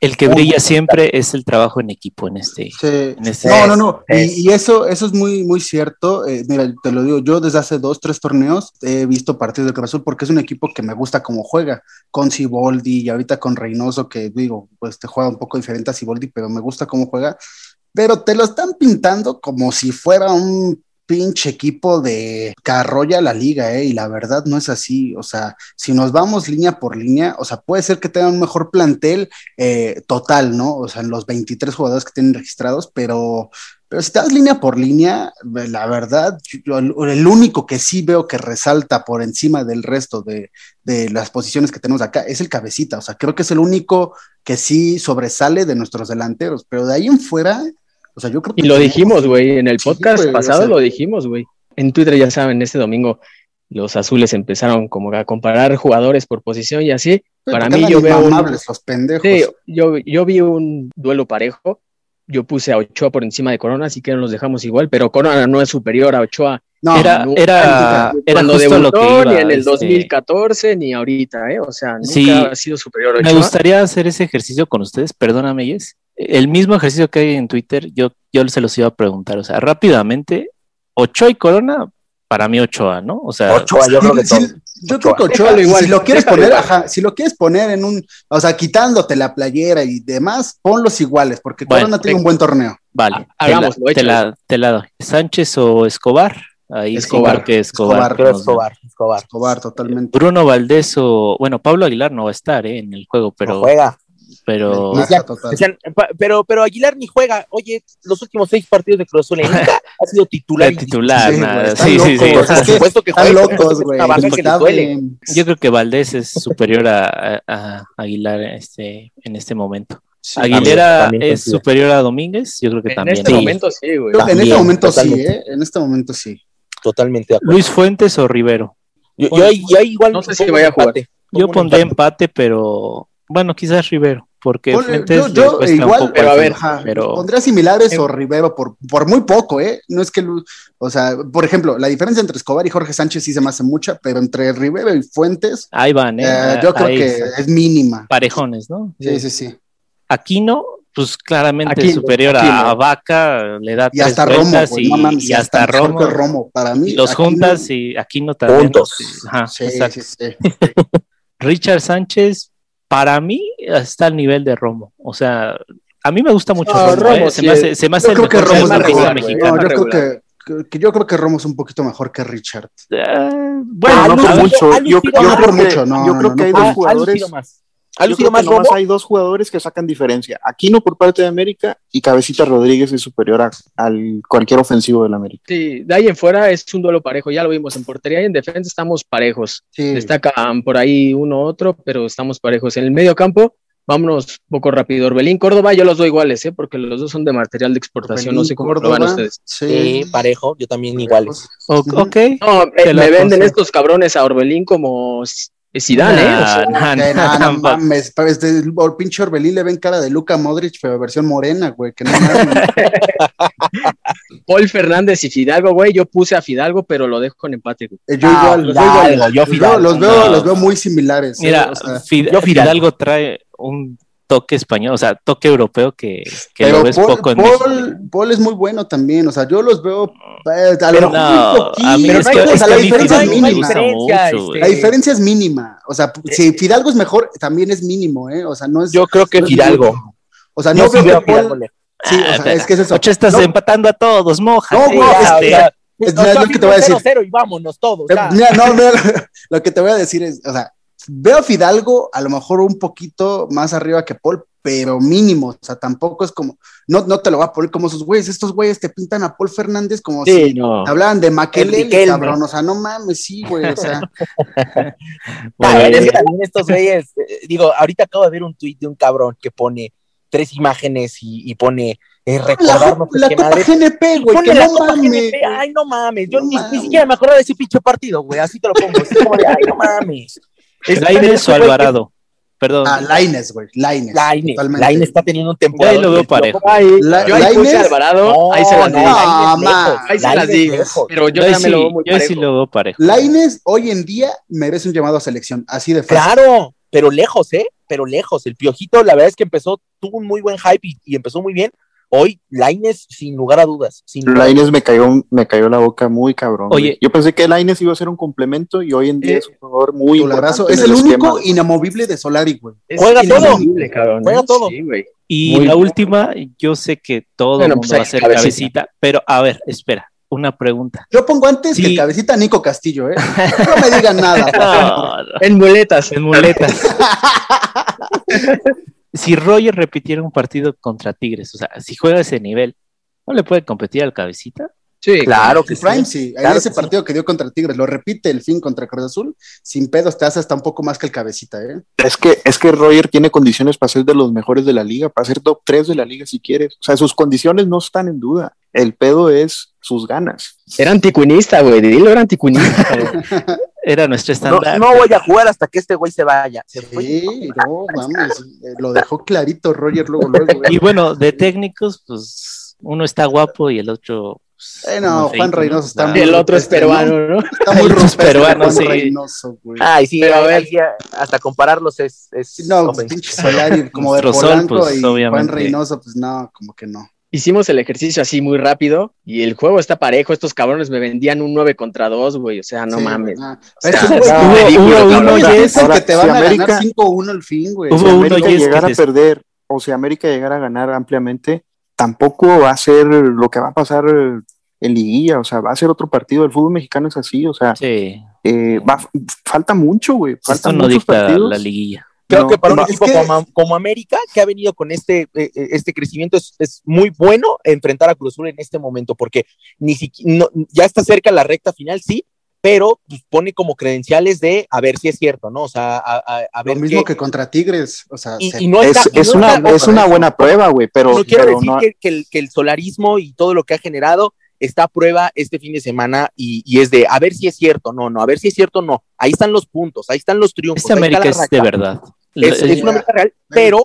El que brilla siempre es el trabajo en equipo en este. este no, no, no. Y, eso, eso es muy, muy cierto. Eh, mira, te lo digo, yo desde hace dos, tres torneos he visto partidos de Cruz porque es un equipo que me gusta cómo juega. Con Ciboldi y ahorita con Reynoso, que digo, pues te juega un poco diferente a Ciboldi, pero me gusta cómo juega. Pero te lo están pintando como si fuera un pinche equipo de carroya la liga, ¿eh? Y la verdad no es así. O sea, si nos vamos línea por línea, o sea, puede ser que tengan un mejor plantel eh, total, ¿no? O sea, en los 23 jugadores que tienen registrados, pero, pero si te das línea por línea, la verdad, el único que sí veo que resalta por encima del resto de, de las posiciones que tenemos acá es el cabecita. O sea, creo que es el único que sí sobresale de nuestros delanteros, pero de ahí en fuera y lo dijimos, güey, en el podcast pasado lo dijimos, güey. En Twitter, ya saben, este domingo los azules empezaron como a comparar jugadores por posición y así. Para mí yo veo... los pendejos. Sí, yo, yo vi un duelo parejo. Yo puse a Ochoa por encima de Corona, así que nos dejamos igual, pero Corona no es superior a Ochoa. No, era, era, era justo lo que iba, ni en el 2014 este ni ahorita, ¿eh? O sea, nunca ha sido superior a. Me gustaría hacer ese ejercicio con ustedes, perdóname, Yes el mismo ejercicio que hay en Twitter, yo, yo se los iba a preguntar, o sea, rápidamente, Ochoa y Corona, para mí Ochoa, ¿no? O sea, Ochoa, yo creo que [laughs] yo creo que Ochoa, igual, si lo quieres poner, ajá, si lo quieres poner en un, o sea, quitándote la playera y demás, ponlos iguales, porque Corona tiene un buen torneo. Vale, hagamos, te, la, te, la, doy. ¿Sánchez o Escobar? Ahí Escobar, que Escobar. Escobar, Escobar, Escobar, totalmente. Bruno Valdés o, bueno, Pablo Aguilar no va a estar ¿eh? en el juego, pero. juega pero decían, pa- pero, pero Aguilar ni juega. Oye, los últimos seis partidos de Cruz Azul en [laughs] ha sido titular. titular, Sí, nada, sí, sí, sí. locos, Por supuesto que Están juega, locos, güey. Yo creo que Valdés es superior a, a- a Aguilar este, en este momento. Aguilera también es superior a Domínguez, yo creo que En también. este Sí. momento sí, güey. En este momento sí. ¿eh? En este momento sí. Totalmente de acuerdo. Luis Fuentes o Rivero. Yo, yo igual No sé si vaya a jugar. empate. Yo pondré empate. empate, pero bueno, quizás Rivero, porque Ponle- Fuentes yo- un igual, poco pero a ver, final, Ajá, pero Pondría similares o Rivero por, por muy poco, ¿eh? No es que, o sea, por ejemplo, la diferencia entre Escobar y Jorge Sánchez sí se me hace mucha, pero entre Rivero y Fuentes, ahí van, ¿eh? eh, yo creo Ahí que es mínima. parejones, ¿no? Sí, sí, sí. Aquino, pues claramente superior a- Vaca, le da Y tres hasta Romo, y, no mames, y hasta Romo, que Romo. Para mí. los juntas y también. Ajá, Sí, exacto. sí, sí. Richard Sánchez, para mí, está al nivel de Romo. O sea, a mí me gusta mucho No, Romo, Romo ¿eh? se, me hace, es- se me hace Yo el creo que Romo mexicano. No, yo creo regular. que, yo creo que Romo es un poquito mejor que Richard. Eh, Bueno, no por mucho. Yo, creo por que, mucho, no, yo no, creo no, que hay no dos jugadores. Ha Yo lucido creo más que nomás hay dos jugadores que sacan diferencia. Aquino por parte de América y Cabecita Rodríguez es superior a al cualquier ofensivo del América. Sí, de ahí en fuera es un duelo parejo, ya lo vimos en portería y en defensa estamos parejos. Sí. Destacan por ahí uno otro, pero estamos parejos. En el medio campo, vámonos un poco rápido. Orbelín, Córdoba, yo los doy iguales, ¿eh? porque los dos son de material de exportación, no sé cómo lo van ustedes. Sí. Sí, parejo, yo también iguales. o- ok. No, eh, la me venden estos cabrones a Orbelín como Zidane, ¿eh? O sea, Nah, [laughs] nah, Que nah, no, mames, este, el pinche Orbelín le ven cara de Luca Modric, pero versión morena, güey, que no. [laughs] Paul Fernández y Fidalgo, güey, yo puse a Fidalgo, pero lo dejo en empate, güey. Eh, Yo Ah, igual, Fidalgo, igual. yo Los veo- Fidalgo, los veo, no. los veo muy similares. ¿eh? Mira, O sea, Fid- yo Fidalgo. Fidalgo trae un toque español, o sea, toque europeo que, que pero lo ves Paul, poco en Paul- México. Paul es muy bueno también, o sea, yo los veo eh, a lo no, un poquito, a mí Pero es no que, o sea, la diferencia es mínima. diferencia, mucho. La diferencia es mínima, o sea, si Fidalgo es mejor, también es mínimo, ¿eh? O sea, no es. Yo creo que no Fidalgo. O sea, no veo a que Paul-. Sí, o Ah, sea, es que es eso. Ocho estás No, empatando a todos, moja. No, Sí, güey, ya, Ya, o este- es- lo que te voy a decir. 0-0 y vámonos todos. Eh, ya. mira, no, mira, [laughs] lo que te voy a decir es, o sea, veo a Fidalgo a lo mejor un poquito más arriba que Paul, pero mínimo, o sea, tampoco es como, no, no te lo voy a poner como esos güeyes, estos güeyes te pintan a Paul Fernández como si no. hablaban de Maquelele, cabrón, o sea, no mames, sí, güey, o sea, [laughs] Bueno, es que también estos güeyes, eh, digo, ahorita acabo de ver un tuit de un cabrón que pone tres imágenes y, y pone eh, la, recordarnos la qué Copa madre. GNP, güey, que la no mames. GNP, Ay, no mames. Yo No ni, ni mames. siquiera me acordaba de ese pinche partido, güey. Así te lo pongo. Así como de, ay, no mames. Es- Lainez ese o Alvarado. Perdón. Ah, Laines, güey, Laines. Lainez está teniendo un Yo temporada. ahí lo veo parejo. Ahí, La- yo ahí puse Lainez- a Alvarado, No, ahí se las no, digo. No, lejos, Ahí se las digo. Pero yo, Yo ahí también lo veo muy yo ahí sí parejo. lo veo parejo. Laines hoy en día merece un llamado a selección, así de fácil. Claro, pero lejos, ¿eh? Pero lejos. El Piojito, la verdad es que empezó, tuvo un muy buen hype y, y empezó muy bien. Hoy, Laines, sin lugar a dudas. Sin Laines me cayó, me cayó la boca muy cabrón. Oye. güey. yo pensé que Laines iba a ser un complemento y hoy en día Eh, es un jugador muy importante Es el único esquema. inamovible de Solari, güey. Es Juega todo. cabrón, Juega ¿eh? todo. Sí, güey. Y Muy la bien. última, yo sé que todo Bueno, el pues mundo va a ser cabecita. cabecita, pero a ver, espera, una pregunta. Yo pongo antes Sí. que cabecita Nico Castillo, ¿eh? [laughs] No me digan nada. No, no, En muletas. en muletas. [laughs] si Roger repitiera un partido contra Tigres, o sea, si juega ese nivel, ¿no le puede competir al cabecita? Sí, Claro que sí. Prime sí, en Claro ese que sí. partido que dio contra Tigres, lo repite el fin contra Cruz Azul, sin pedos te hace hasta un poco más que el cabecita, ¿eh? Es que, es que Roger tiene condiciones para ser de los mejores de la liga, para ser top 3 de la liga si quieres. O sea, sus condiciones no están en duda. El pedo es sus ganas. Era anticuinista, güey. Dilo, era anticuinista. [laughs] Era nuestro estándar. no voy a jugar hasta que este güey se vaya. Se fue. Sí, no, vamos, eh, lo dejó clarito Roger luego, luego. Y ¿eh? bueno, de técnicos, pues uno está guapo y el otro. Pues, Eh, no, Juan Reynoso ¿no? está [laughs] muy- El otro es peruano, ¿no? Está muy el otro es rupestre peruano, Juan sí. Reynoso, güey. Ay, sí, Pero a ver. hasta compararlos es. es No, ofensivo. pinche Solari, como de Polanco pues, y Juan. Reynoso, pues no, como que no. Hicimos el ejercicio así muy rápido y el juego está parejo. Estos cabrones me vendían un 9 contra 2, güey. O sea, no Sí, mames. hubo- uno que te van si a América- ganar 5-1 al fin, güey. Hubo Si uno América y es que llegara des- a perder o si América llegara a ganar ampliamente, tampoco va a ser lo que va a pasar en liguilla, o sea, va a ser otro partido. El fútbol mexicano es así, o sea, Sí, eh, va- falta mucho, güey. Falta no muchos partidos. la liguilla. Creo que para un equipo como, América, que ha venido con este, eh, eh, este crecimiento, es, muy bueno enfrentar a Cruz Azul en este momento, porque ni siquiera, ya está cerca la recta final, sí, pero pues, pone como credenciales de a ver si es cierto, ¿no? O sea, a, ver. Lo mismo que contra Tigres, o sea, y, no es, una, es una buena prueba, güey, pero. No quiero decir que, el, que el solarismo y todo lo que ha generado está a prueba este fin de semana y, es de a ver si es cierto, no, no, a ver si es cierto, no. Ahí están los puntos, ahí están los triunfos. Este América es de verdad. Es, una América real, pero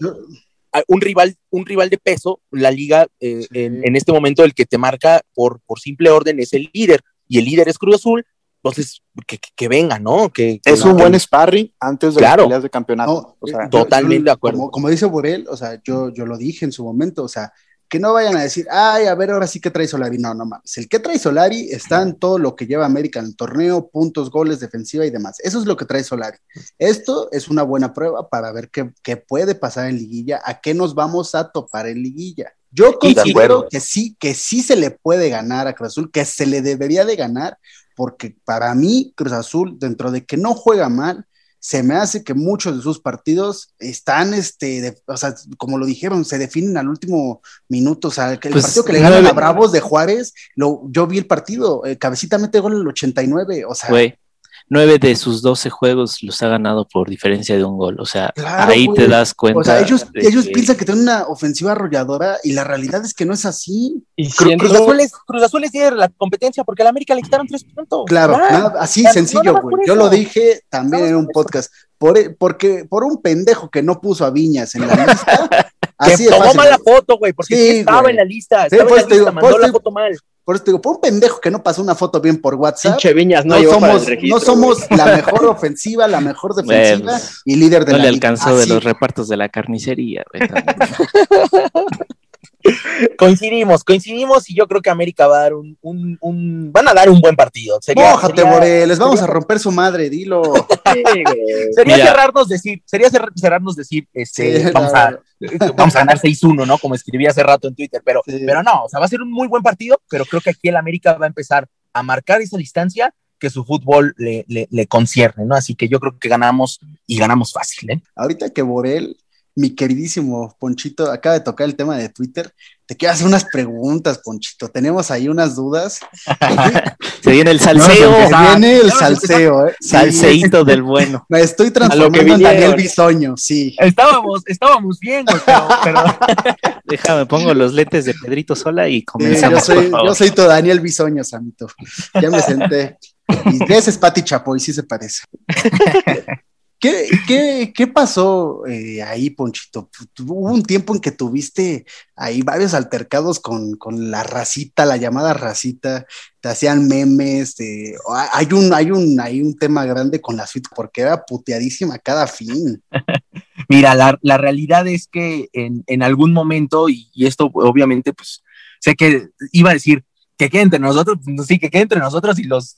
un rival, un rival de peso, la liga eh, en, este momento el que te marca por, por simple orden es el líder y el líder es Cruz Azul entonces, que, que, venga, ¿no? Que, es un buen sparring antes de las peleas de campeonato. totalmente de acuerdo. Como, dice Borel, o sea, yo, yo lo dije en su momento, o sea, que no vayan a decir, ay, a ver, ahora sí que trae Solari. No, no mames. El que trae Solari está en todo lo que lleva América en el torneo, puntos, goles, defensiva y demás. Eso es lo que trae Solari. Esto es una buena prueba para ver qué, qué puede pasar en liguilla, a qué nos vamos a topar en liguilla. Yo considero que sí, que sí se le puede ganar a Cruz Azul, que se le debería de ganar, porque para mí Cruz Azul, dentro de que no juega mal, se me hace que muchos de sus partidos están, este, o sea, como lo dijeron, se definen al último minuto. O sea, el, pues, partido que le ganan a Bravos de Juárez, lo, yo vi el partido, eh, cabecita mete gol en el 89, o sea nueve de sus doce juegos los ha ganado por diferencia de un gol. O sea, ahí te das cuenta. O sea, ellos, ellos piensan que tienen una ofensiva arrolladora y la realidad es que no es así. Y Cruz, Azul es, Cruz Azul es la competencia porque a América le quitaron tres puntos. Claro, así sencillo, güey. Yo lo dije también en un podcast. Por, porque por un pendejo que no puso a Viñas en la lista. [laughs] que tomó mala foto, güey, porque estaba en la lista, estaba en la lista, mandó la foto mal. Por eso te digo, por un pendejo que no pasó una foto bien por WhatsApp. Viñas no, somos, no somos la mejor ofensiva, la mejor defensiva pues, y líder de no la le alcanzó de los repartos de la carnicería. [laughs] coincidimos, coincidimos y yo creo que América va a dar un, un, van a dar un buen partido. Sería, les vamos a romper su madre, dilo. [laughs] sería cerrarnos decir, sería cerrarnos decir, este, vamos, a, vamos a ganar 6-1, ¿no? Como escribí hace rato en Twitter, pero, pero no, o sea, va a ser un muy buen partido, pero creo que aquí el América va a empezar a marcar esa distancia que su fútbol le, le, le concierne, ¿no? Así que yo creo que ganamos y ganamos fácil, ¿eh? Ahorita que Borel mi queridísimo Ponchito acaba de tocar el tema de Twitter. Te quiero hacer unas preguntas, Ponchito. Tenemos ahí unas dudas. [laughs] Se viene el salseo. Se viene el salseo, ¿eh? Salseíto del bueno. [laughs] Me estoy transformando en Daniel Bisoño, sí. Estábamos, estábamos bien, [laughs] pero, Déjame, pongo los lentes de Pedrito Sola y comenzamos. yo, soy, yo soy tu Daniel Bisoño, Samito. Ya me senté. Y ese es Pati Chapoy, sí se parece. ¿Qué, qué, qué pasó eh, ahí, Ponchito? Hubo un tiempo en que tuviste ahí varios altercados con, con, la racita, la llamada racita, te hacían memes, hay, un, hay, un, hay un tema grande con la suite porque era puteadísima cada fin. [laughs] Mira, la, la, realidad es que en, en algún momento, y, y, esto obviamente, pues sé que iba a decir, que quede entre nosotros, pues, sí, que quede entre nosotros y los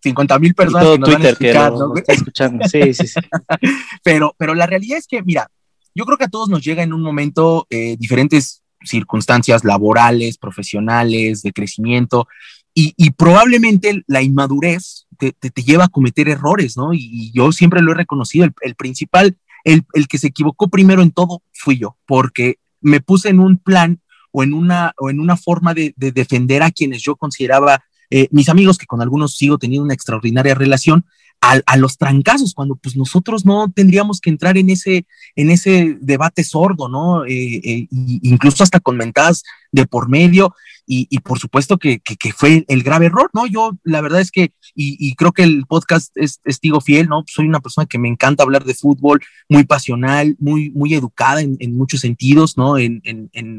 50 mil personas que nos van a escuchar, ¿no? está escuchando. Sí, sí, sí. [laughs] pero, pero la realidad es que, mira, yo creo que a todos nos llega en un momento eh, diferentes circunstancias laborales, profesionales, de crecimiento, y, y probablemente la inmadurez te, te, lleva a cometer errores, ¿no? Y, yo siempre lo he reconocido, el, el principal, el, el que se equivocó primero en todo fui yo, porque me puse en un plan o en una, o en una forma de, defender a quienes yo consideraba eh, mis amigos, que con algunos sigo teniendo una extraordinaria relación, a, los trancazos, cuando pues nosotros no tendríamos que entrar en ese, en ese debate sordo, ¿no? Eh, eh, incluso hasta con mentadas de por medio, y, por supuesto que, fue el grave error, ¿no? Yo la verdad es que, y, creo que el podcast es testigo fiel, ¿no? Soy una persona que me encanta hablar de fútbol, muy pasional, muy, muy educada en, muchos sentidos, ¿no? En,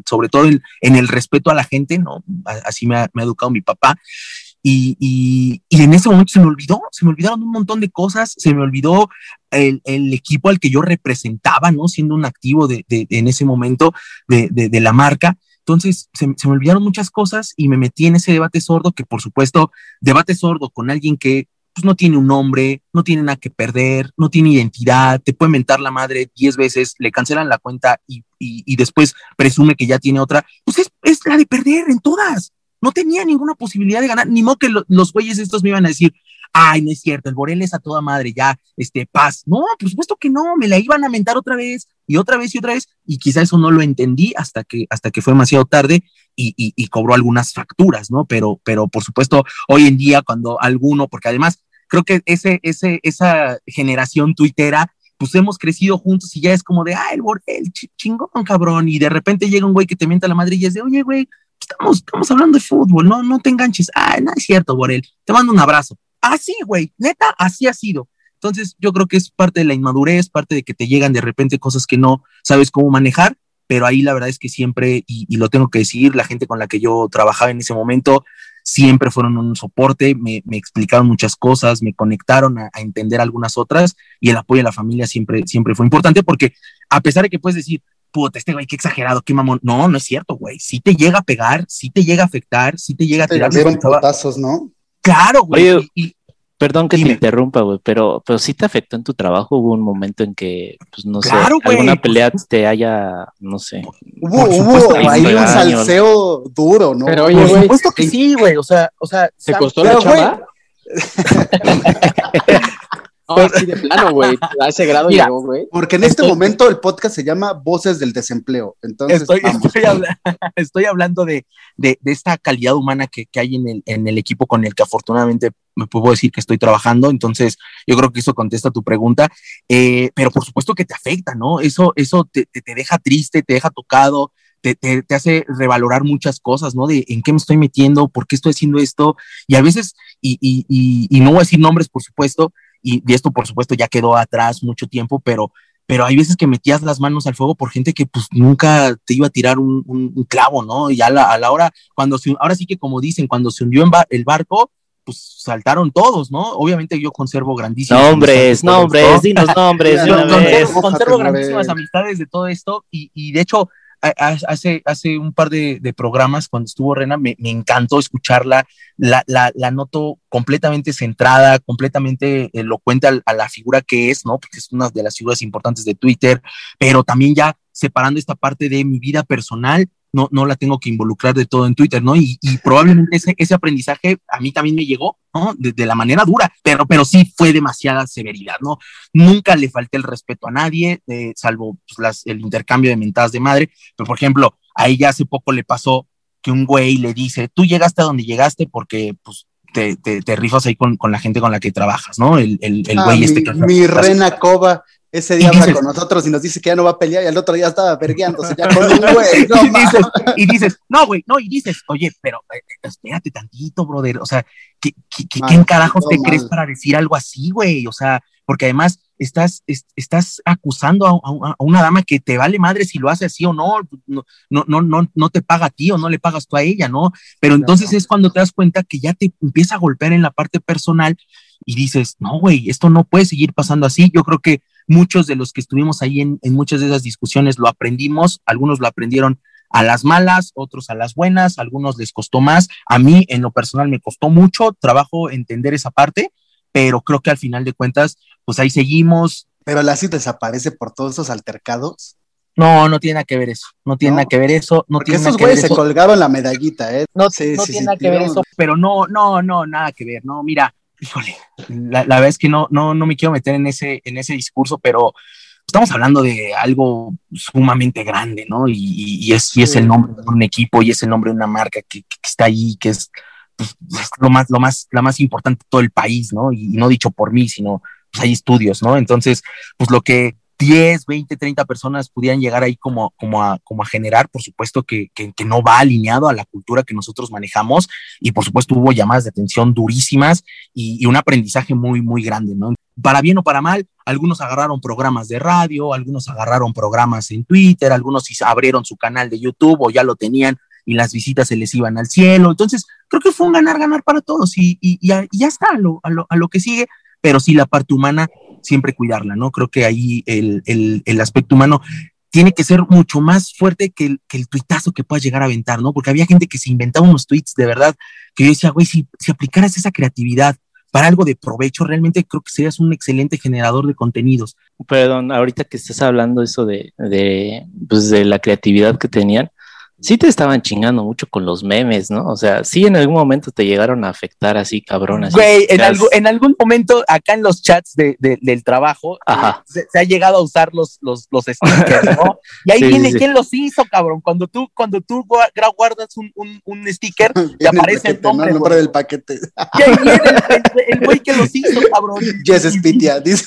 sobre todo en, el respeto a la gente, ¿no? Así me ha, educado mi papá. Y, en ese momento se me olvidó, se me olvidaron un montón de cosas, se me olvidó el, equipo al que yo representaba, ¿no? Siendo un activo de, en ese momento de, de la marca. Entonces se, me olvidaron muchas cosas y me metí en ese debate sordo, que por supuesto, debate sordo con alguien que pues, no tiene un nombre, no tiene nada que perder, no tiene identidad, te puede mentar la madre diez veces, le cancelan la cuenta y, y, después presume que ya tiene otra, pues es, es, la de perder en todas. no tenía ninguna posibilidad de ganar, ni modo que los güeyes estos me iban a decir, ay, no es cierto, el Borel es a toda madre, ya, este, paz. No, por supuesto que no, me la iban a mentar otra vez y otra vez y otra vez, y quizá eso no lo entendí hasta que, hasta que fue demasiado tarde y, cobró algunas facturas, ¿no? Pero, pero por supuesto, hoy en día cuando alguno, porque además creo que ese, ese, esa generación tuitera, pues hemos crecido juntos y ya es como de, ah, el Borel, chingón, cabrón, y de repente llega un güey que te mienta la madre y es de, oye, güey, estamos, estamos hablando de fútbol, no, no te enganches, ah, no es cierto, Borel, te mando un abrazo. Así, güey, neta, así ha sido. Entonces, yo creo que es parte de la inmadurez, parte de que te llegan de repente cosas que no sabes cómo manejar, pero ahí la verdad es que siempre, y, lo tengo que decir, la gente con la que yo trabajaba en ese momento, siempre fueron un soporte, me, explicaron muchas cosas, me conectaron a, entender algunas otras, y el apoyo de la familia siempre, siempre fue importante, porque a pesar de que puedes decir, puta, este güey, qué exagerado, qué mamón. No, no es cierto, güey. Sí te llega a pegar, sí te llega a afectar, sí te llega a tirar. Te putazos, ¿no? Claro, güey. Perdón que te interrumpa, güey, pero, pero sí te afectó en tu trabajo. Hubo un momento en que, pues no sé, alguna pelea te haya, no sé. Hubo, hubo ahí un salseo duro, ¿no? Pero oye, Por supuesto que sí, güey. O sea, o sea, ¿te costó la chamba? [laughs] de plano, güey. A ese grado llegó, güey. Porque en este momento el podcast se llama Voces del Desempleo. Entonces, estoy, [laughs] estoy, hablando de, de, esta calidad humana que, que, hay en el, en el equipo con el que afortunadamente me puedo decir que estoy trabajando. Entonces, yo creo que eso contesta tu pregunta. Eh, pero por supuesto que te afecta, ¿no? Eso, eso te, te, deja triste, te deja tocado. Te, te, te, hace revalorar muchas cosas, ¿no? De en qué me estoy metiendo, por qué estoy haciendo esto. Y a veces, y, y, y, y no voy a decir nombres, por supuesto, y, esto por supuesto ya quedó atrás mucho tiempo, pero, pero hay veces que metías las manos al fuego por gente que pues nunca te iba a tirar un, un, clavo, ¿no? Y a la, a la, hora, cuando se, ahora sí que como dicen, cuando se hundió en el barco, pues saltaron todos, ¿no? Obviamente yo conservo grandísimas nombres, nombres, dinos nombres. [laughs] Yo conservo, conservo grandísimas amistades de todo esto y, y de hecho hace, hace un par de, programas, cuando estuvo Rena, me, encantó escucharla, la, la, la, noto completamente centrada, completamente elocuente a, a, la figura que es, ¿no? Porque es una de las figuras importantes de Twitter, pero también ya separando esta parte de mi vida personal no, no la tengo que involucrar de todo en Twitter, ¿no? Y, probablemente ese, ese, aprendizaje a mí también me llegó, ¿no? De, la manera dura, pero, pero sí fue demasiada severidad, ¿no? Nunca le falté el respeto a nadie, eh, salvo pues, las, el intercambio de mentadas de madre, pero por ejemplo, a ella hace poco le pasó que un güey le dice, tú llegaste a donde llegaste porque, pues, te, te, rifas ahí con, con, la gente con la que trabajas, ¿no? El, el, el ah, güey este que... Mi Rena Coba, ese día va con nosotros y nos dice que ya no va a pelear y al otro día estaba pergueándose ya con [laughs] un güey. No, y, dices, y, dices, no, güey, no, y dices, oye, pero eh, eh, espérate tantito, brother. O sea, ¿qué, qué, qué, ¿quién carajos te crees para decir algo así, güey? O sea, porque además estás, estás acusando a, una dama que te vale madre si lo hace así o no, no, no, no, no te paga a ti o no le pagas tú a ella, ¿no? Pero entonces es cuando te das cuenta que ya te empieza a golpear en la parte personal y dices, no, güey, esto no puede seguir pasando así. Yo creo que Muchos de los que estuvimos ahí en, muchas de esas discusiones lo aprendimos, algunos lo aprendieron a las malas, otros a las buenas, algunos les costó más. A mí, en lo personal, me costó mucho trabajo entender esa parte, pero creo que al final de cuentas, pues ahí seguimos. Pero la CIT desaparece por todos esos altercados. No, no tiene nada que ver eso. No tiene nada que ver eso. No tiene esos güeyes se colgaron la medallita, ¿eh? No, tiene nada que ver eso. Pero no, no, no, nada que ver. No, mira, híjole, la, verdad es que no, no, no me quiero meter en ese, en ese discurso, pero estamos hablando de algo sumamente grande, ¿no? Y, es, y es el nombre de un equipo y es el nombre de una marca que, está ahí, que es, pues, lo más, lo más, la más importante de todo el país, ¿no? Y, no dicho por mí, sino pues hay estudios, ¿no? Entonces, pues lo que 10, 20, 30 personas pudieran llegar ahí como, como, a, generar, por supuesto que, no va alineado a la cultura que nosotros manejamos y por supuesto hubo llamadas de atención durísimas y, un aprendizaje muy, muy grande, ¿no? Para bien o para mal, algunos agarraron programas de radio, algunos agarraron programas en Twitter, algunos abrieron su canal de YouTube o ya lo tenían y las visitas se les iban al cielo. Entonces, creo que fue un ganar-ganar para todos y, ya, está lo, lo, a lo que sigue, pero sí la parte humana siempre cuidarla, ¿no? Creo que ahí el, el, el aspecto humano tiene que ser mucho más fuerte que el, que el tuitazo que puedas llegar a aventar, ¿no? Porque había gente que se inventaba unos tweets de verdad que yo decía, güey, si, si aplicaras esa creatividad para algo de provecho, realmente creo que serías un excelente generador de contenidos. Perdón, ahorita que estás hablando eso de, de, pues de la creatividad que tenían, sí te estaban chingando mucho con los memes, ¿no? O sea, sí en algún momento te llegaron a afectar así, cabrón. Así, Güey, en, algo- en algún momento acá en los chats de- de- del trabajo Ajá. se, se ha llegado a usar los, los, los stickers, ¿no? [laughs] Y ahí Sí, viene sí. quién los hizo, cabrón. Cuando tú, cuando tú guardas un, un, un sticker, [laughs] te aparece el paquete, ¿no? nombre, El nombre güey. del paquete. Y ahí viene el- el- el güey que los hizo, cabrón. [laughs] Jess Spitia, dice.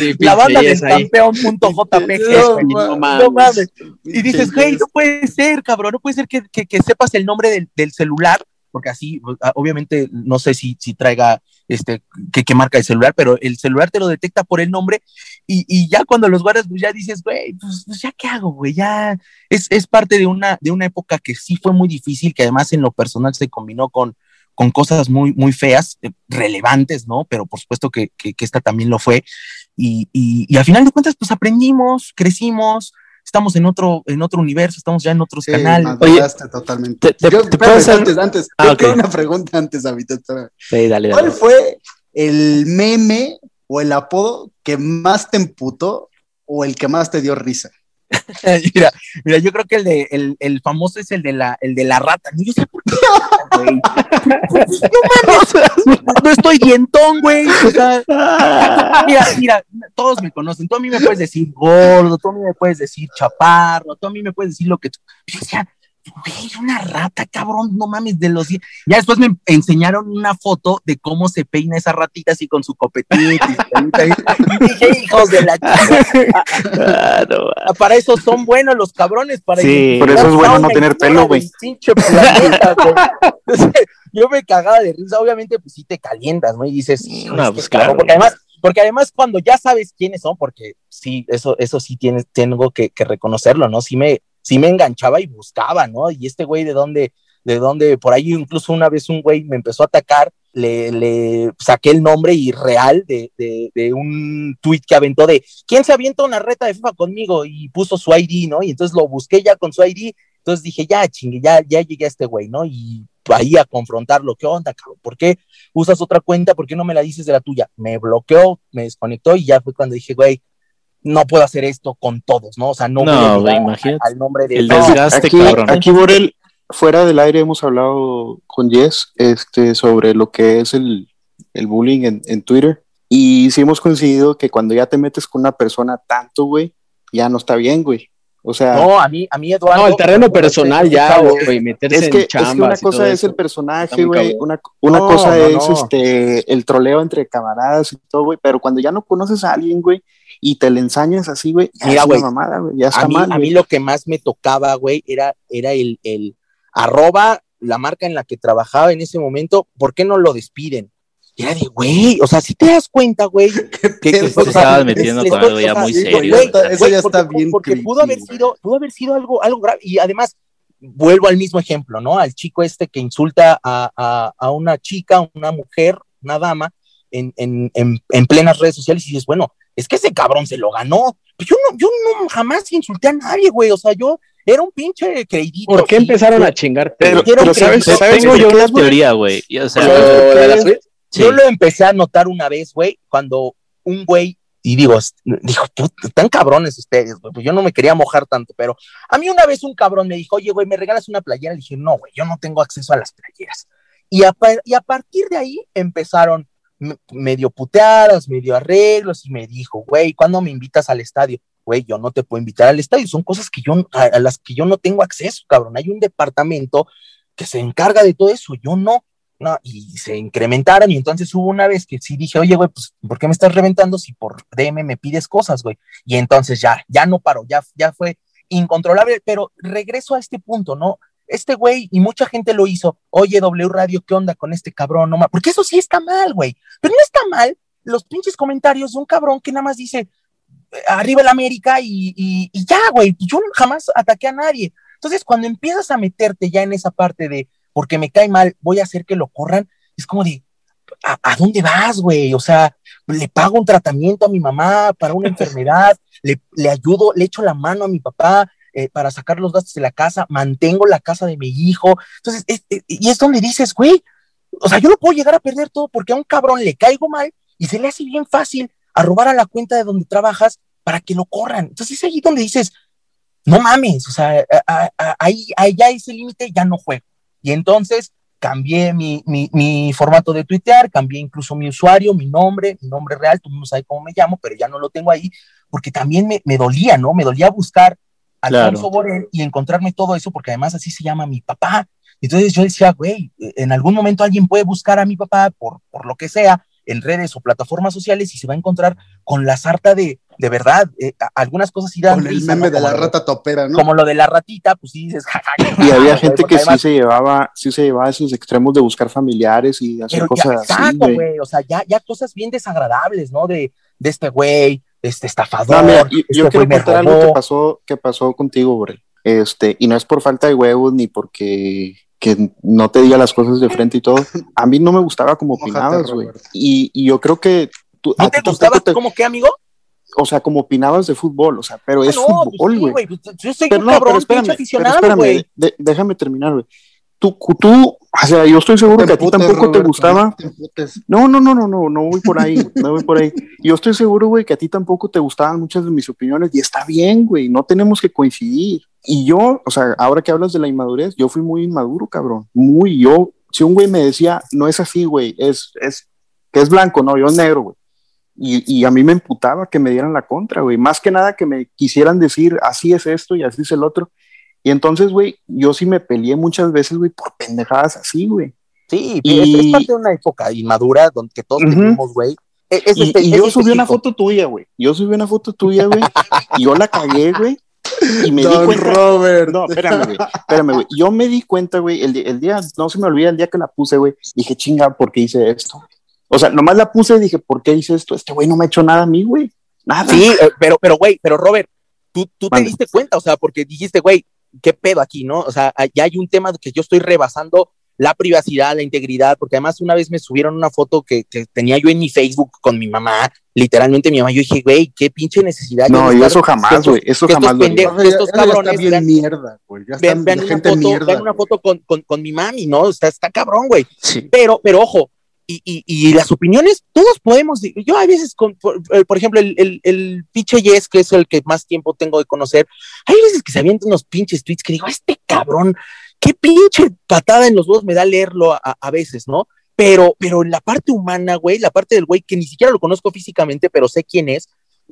Sí, La banda ahí. campeón.jpg. [laughs] No, No mames. Y dices, güey, no puede ser, cabrón, no puede ser que, que- que sepas el nombre del, del celular, porque así, obviamente, no sé si, si traiga, este, que, que marca el celular, pero el celular te lo detecta por el nombre y, y ya cuando los guardas, pues ya dices, güey, pues, pues ya qué hago, güey, ya es, es parte de una, de una época que sí fue muy difícil, que además en lo personal se combinó con, con cosas muy, muy feas, eh, relevantes, ¿no? Pero por supuesto que, que, que esta también lo fue. Y, y, y al final de cuentas, pues aprendimos, crecimos, estamos en otro, en otro universo, estamos ya en otros Sí, canales. maduraste totalmente. te- te- Yo, te espérame, puedo hacer- antes, antes. Ah, yo ok. tengo una pregunta antes, David. Sí, dale, dale. ¿Cuál fue el meme o el apodo que más te emputó o el que más te dio risa? [laughs] mira, mira, yo creo que el de el, el famoso es el de la, el de la rata. No, sé por qué. No no estoy dientón, güey. O sea, mira, mira, todos me conocen. Tú a mí me puedes decir gordo, tú a mí me puedes decir chaparro, tú a mí me puedes decir lo que tú. Decía, güey, una rata, cabrón, no mames, de los. Ya después me enseñaron una foto de cómo se peina esa ratita así con su copetito y dije, hijos de la chica. No, Ah, Para eso son buenos los cabrones, para Sí. Por eso es bueno no tener pelo, güey. [laughs] yo me cagaba de risa, obviamente, pues sí te calientas, ¿no? Y dices, "Hijo, No, pues, cabrón", claro. porque además, porque además cuando ya sabes quiénes son, porque sí, eso, eso sí tienes, tengo que, que reconocerlo, ¿no? Sí me, sí me enganchaba y buscaba, ¿no? Y este güey de dónde, de dónde, por ahí incluso una vez un güey me empezó a atacar, le, saqué el nombre y real de un tweet que aventó de ¿quién se avienta una reta de FIFA conmigo? Y puso su ID, ¿no? Y entonces lo busqué ya con su ID, entonces dije, ya chingue, ya, ya llegué a este güey, ¿no? Y ahí a confrontarlo, ¿qué onda, cabrón? ¿Por qué usas otra cuenta? ¿Por qué no me la dices de la tuya? Me bloqueó, me desconectó y ya fue cuando dije, güey, no puedo hacer esto con todos, ¿no? O sea, no, No, voy a güey, llegar imagínate. al nombre de El No, desgaste, aquí, cabrón. aquí Borel, fuera del aire hemos hablado con Jess este, sobre lo que es el, el bullying en, en Twitter y sí hemos coincidido que cuando ya te metes con una persona tanto, güey, ya no está bien, güey. O sea, No, a mí, a mí Eduardo. No, el terreno personal ya, güey, meterse es que, en es que chambas una cosa es eso. el personaje, güey, una, una No, cosa no, es no. este el troleo entre camaradas y todo, güey, pero cuando ya no conoces a alguien, güey, y te le ensañas así, güey, ya Mira, es güey, una mamada, güey, ya está a mí, mal. a mí lo que más me tocaba, güey, era, era el, el arroba, la marca en la que trabajaba en ese momento, ¿por qué no lo despiden? Era de, güey, o sea, si te das cuenta, güey, [laughs] que, Te o sea, estabas metiendo con algo ya muy sí, serio. güey, Eso ya güey, está porque- bien Porque creepy, pudo haber güey. sido, pudo haber sido algo, algo grave. Y además, vuelvo al mismo ejemplo, ¿no? Al chico este que insulta a, a, a una chica, una mujer, una dama, en, en, en, en plenas redes sociales y dices, bueno, es que ese cabrón se lo ganó. Pues yo no, yo no jamás insulté a nadie, güey. O sea, yo era un pinche creidito. ¿Por qué sí, empezaron yo- a chingarte? Pero, Quiero pero que- ¿sabes, Te- sabes Tengo yo una güey? teoría, güey. O sea, ¿Lo de las tweets? Sí. Yo lo empecé a notar una vez, güey, cuando un güey, y digo, dijo, "Puta, están cabrones ustedes, güey, pues yo no me quería mojar tanto, pero a mí una vez un cabrón me dijo, oye, güey, ¿me regalas una playera? Le dije, no, güey, yo no tengo acceso a las playeras. Y a, y a partir de ahí empezaron medio puteadas, medio arreglos, y me dijo, güey, ¿cuándo me invitas al estadio? Güey, yo no te puedo invitar al estadio, son cosas que yo, a, a las que yo no tengo acceso, cabrón. Hay un departamento que se encarga de todo eso, yo no. No, y se incrementaron y entonces hubo una vez que sí dije, oye, güey, pues, ¿por qué me estás reventando si por DM me pides cosas, güey? Y entonces ya, ya no paró, ya, ya fue incontrolable, pero regreso a este punto, ¿no? Este güey, y mucha gente lo hizo, oye, W Radio, ¿qué onda con este cabrón? No ma-?" Porque eso sí está mal, güey, pero no está mal los pinches comentarios de un cabrón que nada más dice, "Eh, arriba el América y, y, y ya, güey, yo jamás ataqué a nadie. Entonces, cuando empiezas a meterte ya en esa parte de, porque me cae mal, voy a hacer que lo corran, es como de, ¿a, a dónde vas, güey? O sea, le pago un tratamiento a mi mamá para una [laughs] enfermedad, le, le ayudo, le echo la mano a mi papá eh, para sacar los gastos de la casa, mantengo la casa de mi hijo. Entonces, es- es- y es donde dices, güey, o sea, yo no puedo llegar a perder todo porque a un cabrón le caigo mal y se le hace bien fácil a robar a la cuenta de donde trabajas para que lo corran. Entonces es ahí donde dices, no mames, o sea, ahí, ahí ya ese límite ya no juego. Y entonces cambié mi, mi, mi, formato de tuitear, cambié incluso mi usuario, mi nombre, mi nombre real, tú no sabes cómo me llamo, pero ya no lo tengo ahí, porque también me, me dolía, ¿no? Me dolía buscar Alfonso Borel y encontrarme todo eso, porque además así se llama mi papá. Entonces yo decía, güey, en algún momento alguien puede buscar a mi papá por, por lo que sea en redes o plataformas sociales y se va a encontrar con la sarta de, de verdad, eh, algunas cosas irán. Con el meme de la rata topera, ¿no? Como lo de la ratita, pues sí dices, [laughs] Y había gente que sí se llevaba, sí se llevaba a esos extremos de buscar familiares y hacer cosas así. güey, o sea, ya, ya cosas bien desagradables, ¿no? De, de este güey, este estafador. No, yo, este quiero contar algo que pasó, que pasó contigo, Borel. Este, y no es por falta de huevos ni porque que no te diga las cosas de frente y todo. A mí no me gustaba como opinabas, güey. Y, y, yo creo que tú, ¿No te gustaba como qué, amigo? O sea, como opinabas de fútbol, o sea, pero es ah, fútbol, pues güey. Pues, yo soy un cabrón, espérame, aficionado, güey. déjame terminar, güey. Tú, tú, o sea, yo estoy seguro que a ti tampoco te gustaba. No, no, no, no, no, no voy por ahí, no voy por ahí. Yo estoy seguro, güey, que a ti tampoco te gustaban muchas de mis opiniones y está bien, güey, no tenemos que coincidir. Y yo, o sea, ahora que hablas de la inmadurez, yo fui muy inmaduro, cabrón. Muy, yo, si un güey me decía, no es así, güey, es, es, que es blanco, no, yo es negro, güey y, a mí me emputaba que me dieran la contra, güey. Más que nada que me quisieran decir, así es esto y así es el otro. Y entonces, güey, yo sí me peleé muchas veces, güey, por pendejadas así, güey. Sí, y... es, parte de una época inmadura donde todos tenemos, güey. E, y, este, yo subí una foto tuya, güey. Yo subí una foto tuya, güey. y yo la cagué, güey. Y me di cuenta. Robert. No, espérame, güey. Espérame, güey. Yo me di cuenta, güey, el, el, día, no se me olvida el día que la puse, güey. Dije, chinga, ¿por qué hice esto? O sea, nomás la puse y dije, ¿por qué hice esto? Este güey no me ha hecho nada a mí, güey. Nada. Sí, eh, pero, pero, güey, pero Robert, tú, tú te diste cuenta, o sea, porque dijiste, güey, ¿qué pedo aquí, no? O sea, ya hay un tema que yo estoy rebasando la privacidad, la integridad, porque además una vez me subieron una foto que, tenía yo en mi Facebook con mi mamá, literalmente mi mamá, yo dije, güey, qué pinche necesidad. No, y eso jamás, güey, eso jamás. Estos, pendejos, estos cabrones. Bien mierda, güey. Vean, una foto, vean una foto con, con, con, mi mami, ¿no? Está, está cabrón, güey. Sí. Pero, pero ojo, y, las opiniones, todos podemos, yo a veces, con, por, eh, ejemplo, el, el, el pinche Yes, que es el que más tiempo tengo de conocer, hay veces que se avientan unos pinches tweets que digo, este cabrón, qué pinche patada en los dos me da leerlo a, veces, ¿no? Pero, pero la parte humana, güey, la parte del güey que ni siquiera lo conozco físicamente, pero sé quién es,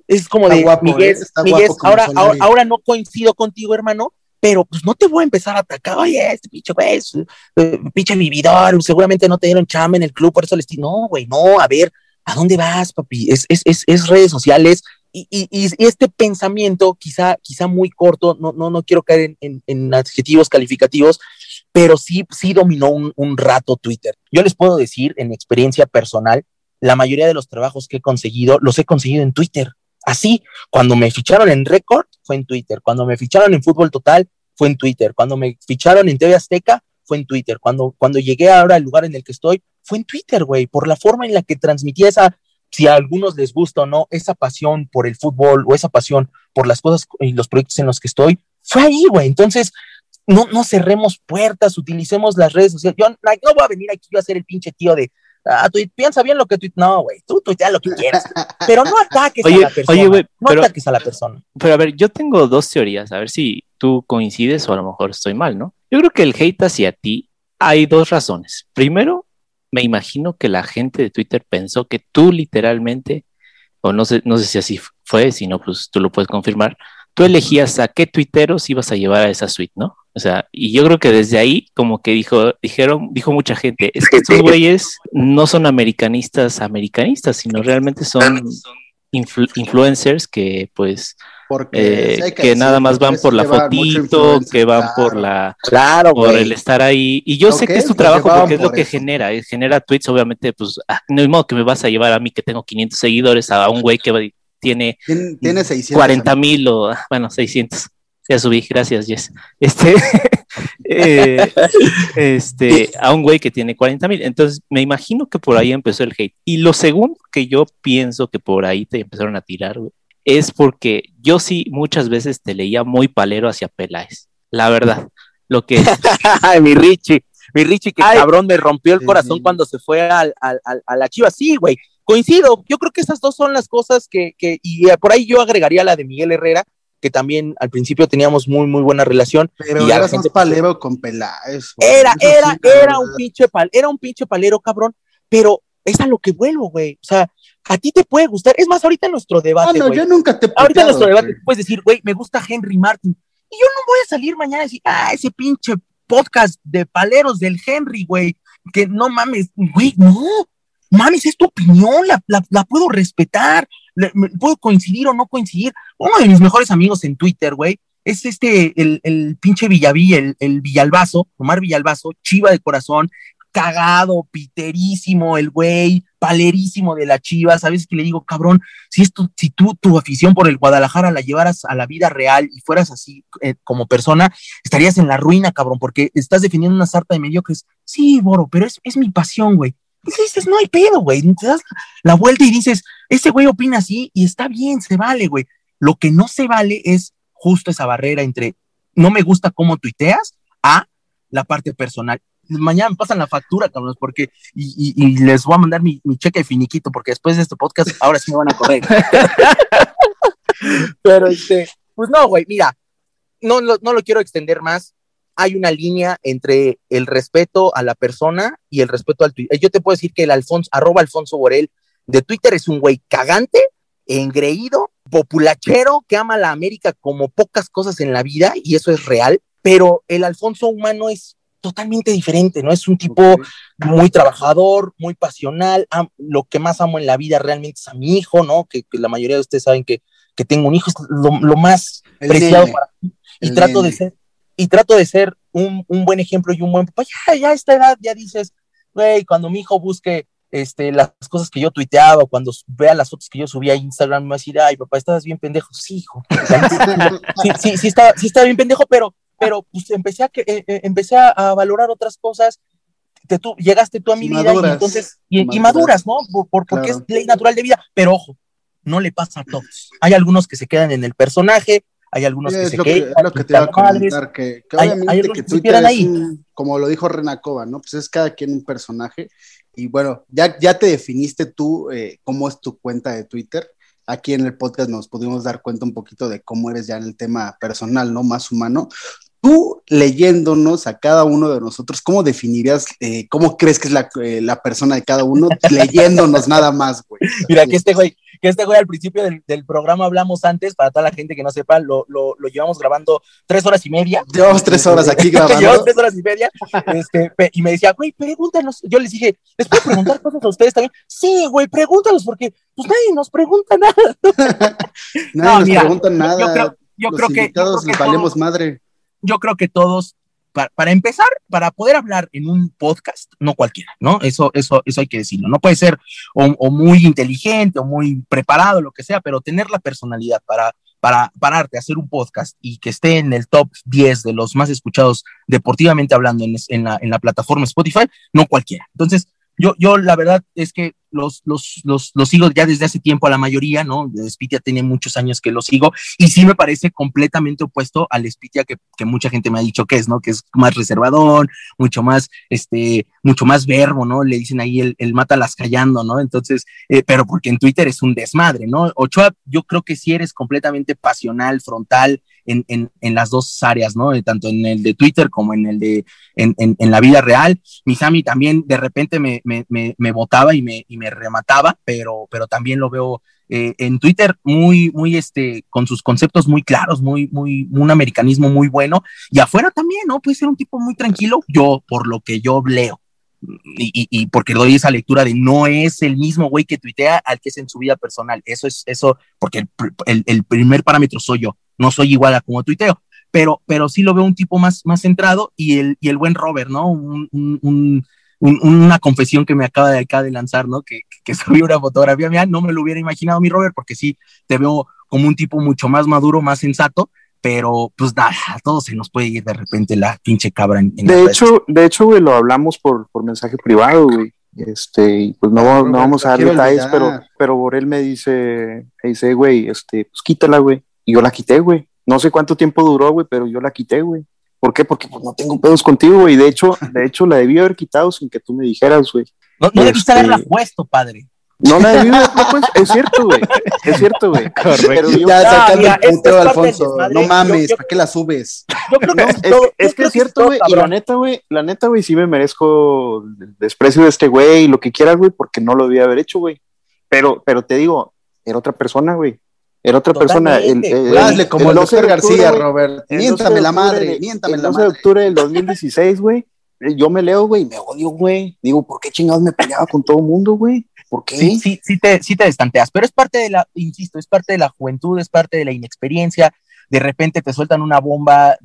es como de, Miguel, ¿eh? Miguel ahora, ahora no coincido contigo, hermano, pero pues no te voy a empezar a atacar, oye, este pinche güey, eh, pinche vividor, seguramente no te dieron chamba en el club, por eso les digo, no, güey, no, a ver, ¿a dónde vas, papi? Es, es, es, es redes sociales y, y, y, este pensamiento, quizá, quizá muy corto, no, no, no quiero caer en, en, adjetivos calificativos, pero sí, sí dominó un, un rato Twitter. Yo les puedo decir, en experiencia personal, la mayoría de los trabajos que he conseguido, los he conseguido en Twitter. Así, cuando me ficharon en Record, fue en Twitter. Cuando me ficharon en Fútbol Total, fue en Twitter. Cuando me ficharon en TV Azteca, fue en Twitter. Cuando, cuando llegué ahora al lugar en el que estoy, fue en Twitter, güey, por la forma en la que transmitía esa, si a algunos les gusta o no, esa pasión por el fútbol o esa pasión por las cosas y los proyectos en los que estoy, fue ahí, güey. Entonces, no, no cerremos puertas, utilicemos las redes sociales. Yo no voy a venir aquí a ser el pinche tío de, Ah, piensa bien lo que tú. No, güey, tú tuitea lo que quieras. Pero no ataques a la persona. Oye, no ataques a la persona. Pero a ver, yo tengo dos teorías, a ver si tú coincides o a lo mejor estoy mal, ¿no? Yo creo que el hate hacia ti hay dos razones. Primero, me imagino que la gente de Twitter pensó que tú literalmente, o no sé, no sé si así fue, si no, pues tú lo puedes confirmar, tú elegías a qué tuiteros ibas a llevar a esa suite, ¿no? O sea, y yo creo que desde ahí, como que dijo, dijeron, dijo mucha gente, es que [laughs] estos güeyes no son americanistas, americanistas, sino realmente son influencers que, pues, porque eh, que, nada más van por la fotito, que van por la claro, por el estar ahí. Y yo sé que es tu trabajo porque es lo que genera, genera tweets, obviamente, pues ah, no hay modo que me vas a llevar a mí que tengo 500 seguidores a un güey que tiene, tiene 600, 40 mil o, bueno, 600. Ya subí, gracias, Jess. Este, [laughs] eh, este, a un güey que tiene 40 mil. Entonces, me imagino que por ahí empezó el hate. Y lo segundo que yo pienso que por ahí te empezaron a tirar, es porque yo sí muchas veces te leía muy palero hacia Peláez. La verdad. Lo que. [laughs] mi Richie, mi Richie, que cabrón me rompió el corazón cuando se fue al, al, a la chiva. Sí, güey coincido, yo creo que esas dos son las cosas que, que, y eh, por ahí yo agregaría la de Miguel Herrera, que también al principio teníamos muy, muy buena relación. Pero y eras gente, más palero con Peláez. Era, era, sí, era un pinche pal, era un pinche palero, cabrón, pero es a lo que vuelvo, güey. O sea, a ti te puede gustar. Es más, ahorita en nuestro Ah, debate, no, güey. yo nunca te he Ahorita en puteado, nuestro debate tú puedes decir, güey, me gusta Henry Martin. Y yo no voy a salir mañana y decir, ah, ese pinche podcast de paleros del Henry, güey. Que no mames, güey, no. Mames, es tu opinión, la, la, la puedo respetar, puedo coincidir o no coincidir. Uno de mis mejores amigos en Twitter, güey, es este, el, pinche Villaví, el, el Villalbazo, Omar Villalbazo, chiva de corazón, cagado, piterísimo, el güey, palerísimo de la chiva, ¿sabes? Que le digo, cabrón, si, esto, si tú tu afición por el Guadalajara la llevaras a la vida real y fueras así eh, como persona, estarías en la ruina, cabrón, porque estás defendiendo una sarta de mediocres. Sí, Boro, pero es, es mi pasión, güey. Y dices, no hay pedo, güey. Te das la vuelta y dices, ese güey opina así y está bien, se vale, güey. Lo que no se vale es justo esa barrera entre no me gusta cómo tuiteas a la parte personal. Mañana me pasan la factura, cabrones, porque y, y- y les voy a mandar mi, mi cheque de finiquito, porque después de este podcast ahora sí me van a correr. [laughs] Pero este, pues no, güey, mira, no, lo- no lo quiero extender más. Hay una línea entre el respeto a la persona y el respeto al Twitter. Yo te puedo decir que el Alfonso, arroba Alfonso Borel de Twitter es un güey cagante, engreído, populachero, que ama a la América como pocas cosas en la vida, y eso es real, pero el Alfonso humano es totalmente diferente, ¿no? Es un tipo muy trabajador, muy pasional. am- lo que más amo en la vida realmente es a mi hijo, ¿no? Que, que la mayoría de ustedes saben que, que tengo un hijo, es lo, lo más El preciado nene, para mí. Y trato de ser, y trato de ser un, un buen ejemplo y un buen papá. Ya, ya a esta edad ya dices, güey, cuando mi hijo busque este, las cosas que yo tuiteaba, cuando vea las fotos que yo subía a Instagram, me va a decir, ay, papá, estás bien pendejo. Sí, hijo. Sí, sí, sí, está, sí está bien pendejo, pero, pero pues empecé a, que, eh, eh, empecé a, valorar otras cosas. Te, tú, llegaste tú a mi vida y maduras, entonces, y, y maduras. maduras, ¿no? Por, por- porque Claro. es ley natural de vida, pero ojo, no le pasa a todos. Hay algunos que se quedan en el personaje, hay algunos que es se lo que, lo que te iba a comentar, que, que Hay- obviamente hay que que Twitter es ahí. un- como lo dijo Renacova, ¿no? Pues es cada quien un personaje. Y bueno, ya, ya te definiste tú eh, cómo es tu cuenta de Twitter. Aquí en el podcast nos pudimos dar cuenta un poquito de cómo eres ya en el tema personal, ¿no? Más humano. Tú leyéndonos a cada uno de nosotros, ¿cómo definirías, eh, cómo crees que es la, eh, la persona de cada uno [laughs] leyéndonos nada más, güey? Mira, que este güey, que este güey al principio del, del programa hablamos antes, para toda la gente que no sepa, lo, lo, lo llevamos grabando tres horas y media. Llevamos tres horas aquí [laughs] Llevamos grabando. tres horas y media. Este, y me decía, güey, pregúntanos. Yo les dije, ¿les puedo preguntar cosas a ustedes también? Sí, güey, pregúntalos, porque pues nadie nos pregunta nada. [laughs] Nadie No, nos mira, pregunta nada. Yo creo, yo Los creo que, yo invitados creo que les valemos madre. Yo creo que todos, para, para empezar, para poder hablar en un podcast, no cualquiera, ¿no? Eso, eso, eso hay que decirlo. No puede ser o, o muy inteligente o muy preparado, lo que sea, pero tener la personalidad para, para pararte a hacer un podcast y que esté en el top 10 de los más escuchados deportivamente hablando en, en la, en la plataforma Spotify, no cualquiera. Entonces, yo, yo la verdad es que los, los, los, los sigo ya desde hace tiempo a la mayoría, ¿no? Spitia tiene muchos años que lo sigo y sí me parece completamente opuesto al Spitia que, que mucha gente me ha dicho que es, ¿no? Que es más reservadón, mucho más, este, mucho más verbo, ¿no? Le dicen ahí el, el mátalas callando, ¿no? Entonces, eh, pero porque en Twitter es un desmadre, ¿no? Ochoa, yo creo que sí eres completamente pasional, frontal en, en, en las dos áreas, ¿no? Eh, Tanto en el de Twitter como en el de, en, en, la vida real. Misami también de repente me, me, me, me votaba y me, y me remataba, pero, pero también lo veo eh, en Twitter muy, muy, este, con sus conceptos muy claros, muy, muy, un americanismo muy bueno. Y afuera también, ¿no? Puede ser un tipo muy tranquilo, yo, por lo que yo leo. Y, y, y porque doy esa lectura de no es el mismo güey que tuitea al que es en su vida personal. Eso es, eso, porque el, el, el primer parámetro soy yo, no soy igual a como tuiteo pero, pero sí lo veo un tipo más, más centrado y el, y el buen Robert, ¿no? Un, un, un, un, una confesión que me acaba de acá de lanzar, ¿no? Que, que [laughs] subí una fotografía mía, no me lo hubiera imaginado mi Robert, porque sí te veo como un tipo mucho más maduro, más sensato, pero pues nada, a todos se nos puede ir de repente la pinche cabra en, en De hecho, de hecho, güey, lo hablamos por, por mensaje privado, güey. Este, y pues no, no vamos a dar detalles, pero, pero Borel me dice, me dice, güey, este, pues quítala, güey. Y yo la quité, güey. No sé cuánto tiempo duró, güey, pero yo la quité, güey. ¿Por qué? Porque pues, no tengo pedos contigo, güey. De hecho, [laughs] de hecho, la debí haber quitado sin que tú me dijeras, güey. No, no debiste Este- haberla puesto, padre. No la he vivido, [laughs] pues, es cierto, güey. Es cierto, güey. Correcto. ya sacando el punteo, Alfonso. No mames, ¿para qué la subes? Yo creo que es, que es cierto, güey. Y la neta, güey, la neta, güey, sí me merezco el desprecio de este güey y lo que quieras, güey, porque no lo debía haber hecho, güey. Pero, pero te digo, era otra persona, güey. Era otra persona. El, Hazle como el, doctor García, Robert. Miéntame la madre, miéntame la madre. El 12 de octubre del 2016, güey. Yo me leo, güey, me odio, güey. Digo, ¿por qué chingados me peleaba con todo el mundo, güey? ¿Por qué? Sí, sí, sí te, sí te destanteas, pero es parte de la, insisto, es parte de la juventud, es parte de la inexperiencia. De repente te sueltan una bomba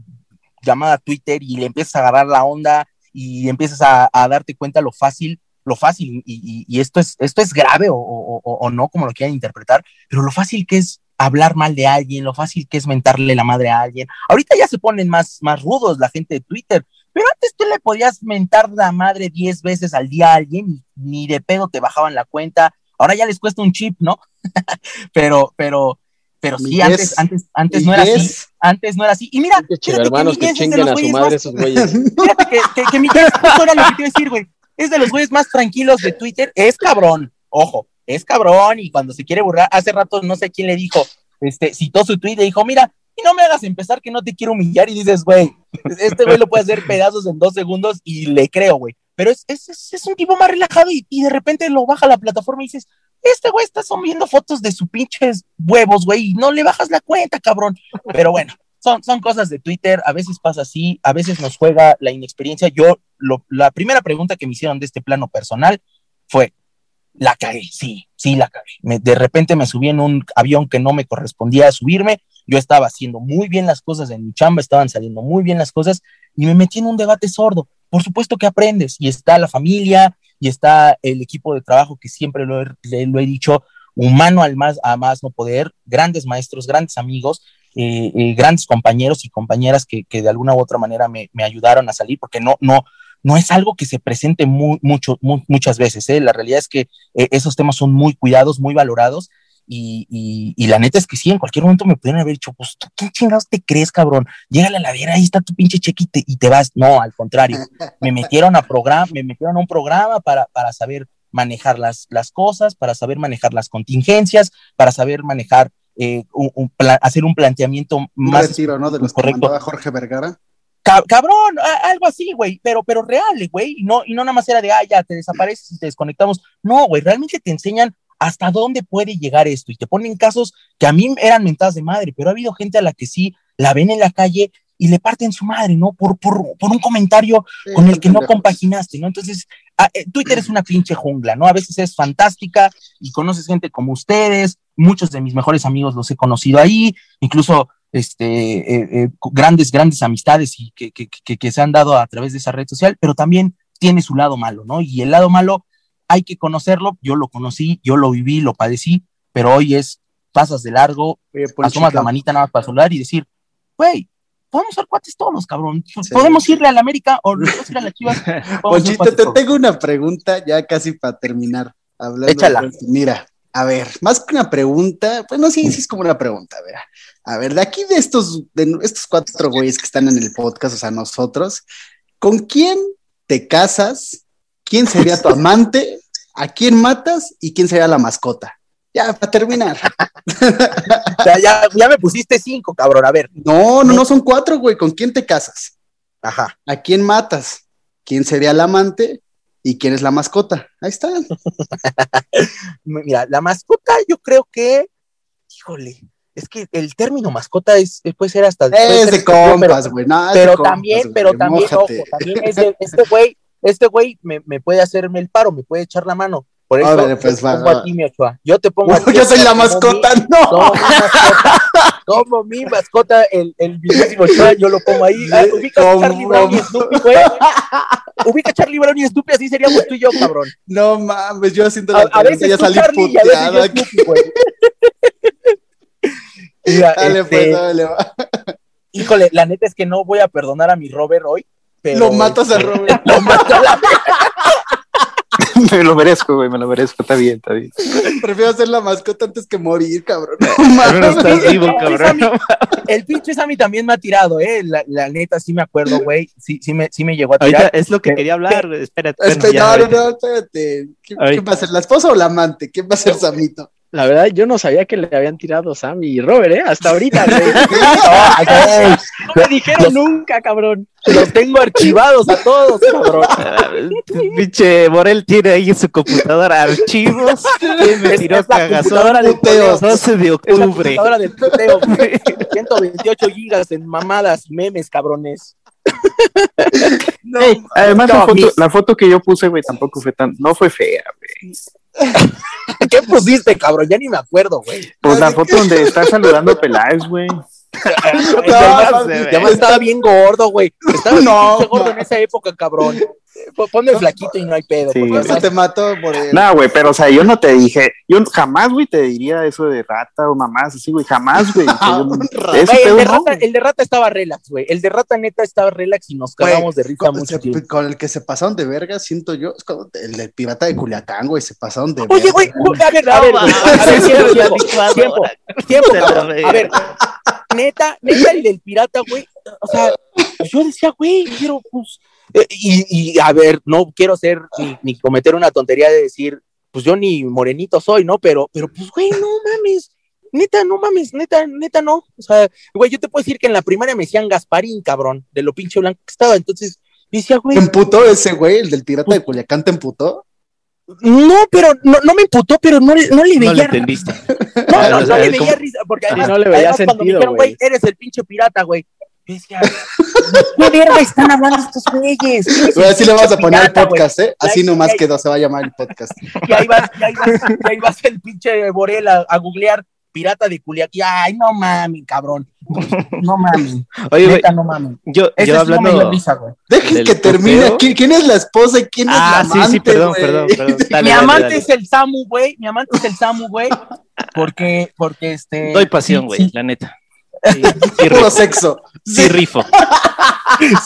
llamada Twitter y le empiezas a agarrar la onda y empiezas a, darte cuenta lo fácil, lo fácil, y, esto, es, esto es grave o, o, no, como lo quieran interpretar, pero lo fácil que es hablar mal de alguien, lo fácil que es mentarle la madre a alguien. Ahorita ya se ponen más, más rudos la gente de Twitter, pero antes tú le podías mentar la madre diez veces al día a alguien y ni de pedo te bajaban la cuenta. Ahora ya les cuesta un chip, ¿no? [laughs] pero, pero, pero sí, antes, antes, antes no era así. Antes no era así. Y mira, hermanos que, chinguen a su madre esos güeyes. [laughs] Fíjate que, que, que mi era lo que te iba a decir, güey. Es de los güeyes más tranquilos de Twitter. Es cabrón, ojo, es cabrón. Y cuando se quiere burlar, hace rato no sé quién le dijo, este, citó su tweet y dijo, mira, y no me hagas empezar que no te quiero humillar y dices, güey, este güey lo puede hacer pedazos en dos segundos y le creo, güey. Pero es, es, es, un tipo más relajado y, de repente lo baja a la plataforma y dices, este güey está subiendo fotos de sus pinches huevos, güey, y no le bajas la cuenta, cabrón. Pero bueno, son, son cosas de Twitter, a veces pasa así, a veces nos juega la inexperiencia. Yo, la primera pregunta que me hicieron de este plano personal fue, la cagué, sí, sí la cagué. de repente me subí en un avión que no me correspondía subirme, yo estaba haciendo muy bien las cosas en mi chamba, estaban saliendo muy bien las cosas y me metí en un debate sordo. Por supuesto que aprendes y está la familia y está el equipo de trabajo que siempre lo he, lo he dicho, humano al más, a más no poder, grandes maestros, grandes amigos, eh, eh, grandes compañeros y compañeras que, que, de alguna u otra manera me, me ayudaron a salir, porque no, no, no es algo que se presente muy, mucho, muchas veces. ¿eh? La realidad es que eh, esos temas son muy cuidados, muy valorados. Y, y, la neta es que sí, en cualquier momento me pudieran haber dicho, pues, ¿tú qué chingados te crees, cabrón? Llega a la ladera, ahí está tu pinche cheque y te, vas. No, al contrario, me metieron a programa, me metieron a un programa para, para saber manejar las, las cosas, para saber manejar las contingencias, para saber manejar, eh, un, hacer un planteamiento más retiro, ¿no? De los correcto. Que Jorge Vergara cabrón, algo así, güey, pero, pero real, güey, y no, y no nada más era de, ah, ya te desapareces y te desconectamos. No, güey, realmente te enseñan hasta dónde puede llegar esto y te ponen casos que a mí eran mentadas de madre, pero ha habido gente a la que sí la ven en la calle y le parten su madre, ¿no? Por, por, por un comentario con el que no compaginaste, ¿no? Entonces, eh, Twitter es una pinche jungla, ¿no? A veces es fantástica y conoces gente como ustedes, muchos de mis mejores amigos los he conocido ahí, incluso este, eh, eh, grandes, grandes amistades y que, que, que, se han dado a través de esa red social, pero también tiene su lado malo, ¿no? Y el lado malo hay que conocerlo, yo lo conocí, yo lo viví, lo padecí, pero hoy es, pasas de largo, asomas la manita nada más para saludar y decir, güey, podemos ser cuates todos, cabrón. Podemos irle a la América o podemos ir a la Chivas. [laughs] Ponchito, te tengo una pregunta ya casi para terminar. Hablando Échala. mira, a ver, más que una pregunta, pues no, sí, sí es como una pregunta, a ver. A ver, de aquí de estos, de estos cuatro güeyes que están en el podcast, o sea, nosotros, ¿con quién te casas? ¿Quién sería tu amante? ¿A quién matas? ¿Y quién sería la mascota? Ya, para terminar. [laughs] ya, ya, me pusiste cinco, cabrón, a ver. No, no, no son cuatro, güey. ¿Con quién te casas? Ajá. ¿A quién matas? ¿Quién sería el amante? ¿Y quién es la mascota? Ahí está. [laughs] Mira, la mascota yo creo que, híjole, es que el término mascota es, puede ser hasta... Es de compas, güey. pero, también, pero también, ojo, también este [laughs] güey, este güey me, me, puede hacerme el paro, me puede echar la mano. Por eso pues, te pongo a ti, mi Ochoa. Yo te pongo a ti. Yo soy la mascota, no. Como mi mascota, el, el mismísimo Ochoa, yo lo pongo ahí. Ah, [laughs] ubica a Charlie Brown y Snoopy, güey. [laughs] Ubica a Charlie Brown y Snoopy, así seríamos tú y yo, cabrón. No mames, yo haciendo la a, a veces ya salí Charlie, puteada. A veces yo güey. [laughs] dale, este, pues, dale, va. [laughs] Híjole, la neta es que no voy a perdonar a mi Robert hoy. Pero lo matas a este, Robert. [laughs] lo mato a la me lo merezco, güey, me lo merezco, está bien, está bien. Prefiero ser la mascota antes que morir, cabrón. No estás vivo, cabrón. El pinche Sammy también me ha tirado, eh. La, la neta, sí me acuerdo, güey. Sí, sí, me, sí me llegó a tirar. Ahorita es lo que quería hablar, güey. Espérate. Espera, bueno, ya, no, no, espérate. ¿Quién, Ahorita. quién va a ser, la esposa o la amante? ¿Quién va a ser Samito? La verdad, yo no sabía que le habían tirado Sammy y Robert, ¿eh? Hasta ahorita, [laughs] güey. [laughs] No me dijeron nunca, cabrón. Los tengo archivados a todos, cabrón. [laughs] Ah, Pinche Morel tiene ahí en su computadora archivos. ¿Quién me Es- tiró es computadora del Puteos. 12 de Es la octubre. computadora del puteo, güey. 128 gigas en mamadas, memes, cabrones. Además, no, la, foto, mis- la foto que yo puse, güey, tampoco fue tan, no fue fea, güey. [laughs] ¿Qué pusiste, cabrón? Ya ni me acuerdo, güey. Pues la foto donde está saludando a Peláez, güey. [laughs] Ya ve. ya estaba bien gordo, güey. Estaba [laughs] bien No, pinche gordo en esa época, cabrón. Ponme flaquito y no hay pedo. Sí. Eso te mato por el... No, güey, pero o sea, yo no te dije, yo jamás, güey, te diría eso de rata o mamás, así, güey, jamás, güey. [laughs] No- el, no, el de rata estaba relax, güey. El de rata neta estaba relax y nos cagamos de risa con, mucho se- tiempo. con el que se pasaron de verga, siento yo, es como el del pirata de Culiacán, güey, se pasaron de Oye, verga. güey, güey, a ver, a ver, güey, a ver, tiempo, tiempo, tiempo. A ver, neta, neta, el del pirata, güey, o sea, yo decía, güey, quiero, pues, y, y a ver, no quiero ser ni, ni cometer una tontería de decir, pues yo ni morenito soy, ¿no? Pero, pero, pues, güey, no mames, neta, no mames, neta, neta, no. O sea, güey, yo te puedo decir que en la primaria me decían Gasparín, cabrón, de lo pinche blanco que estaba, entonces, decía, güey, ¿Te emputó ese güey, el del pirata de Culiacán, te emputó? no, pero, no, no me imputó, pero no, le- no le No veía le entendiste. No, no, O no sea, le veía como- risa, porque Sí, además, no le veía además cuando me sentido, dijeron, güey. güey, eres el pinche pirata, güey. Yo decía, ¿qué verga están hablando estos güeyes? ¿Quién es el Güey, así le vamos a poner al pirata, podcast, ¿eh? Así Ay, nomás quedó, se va a llamar el podcast. [laughs] Y ahí vas, y ahí vas, y ahí vas el pinche Borel a, a googlear pirata de Culiacán. Ay, no mami, cabrón. No mami. Oye, Neta, no mami. yo, Ese yo sí hablando. risa. Dejen ¿Del que termine. ¿Quién, quién es la esposa y quién Ah, es sí, la sí, amante, perdón, güey? perdón, perdón. [laughs] Dale, mi dale, amante dale. es el Samu, güey. Mi amante es el Samu, güey. Porque, porque este. Doy pasión, sí, güey, sí, la neta. Sí, sí Puro sexo. Sí rifo. [laughs]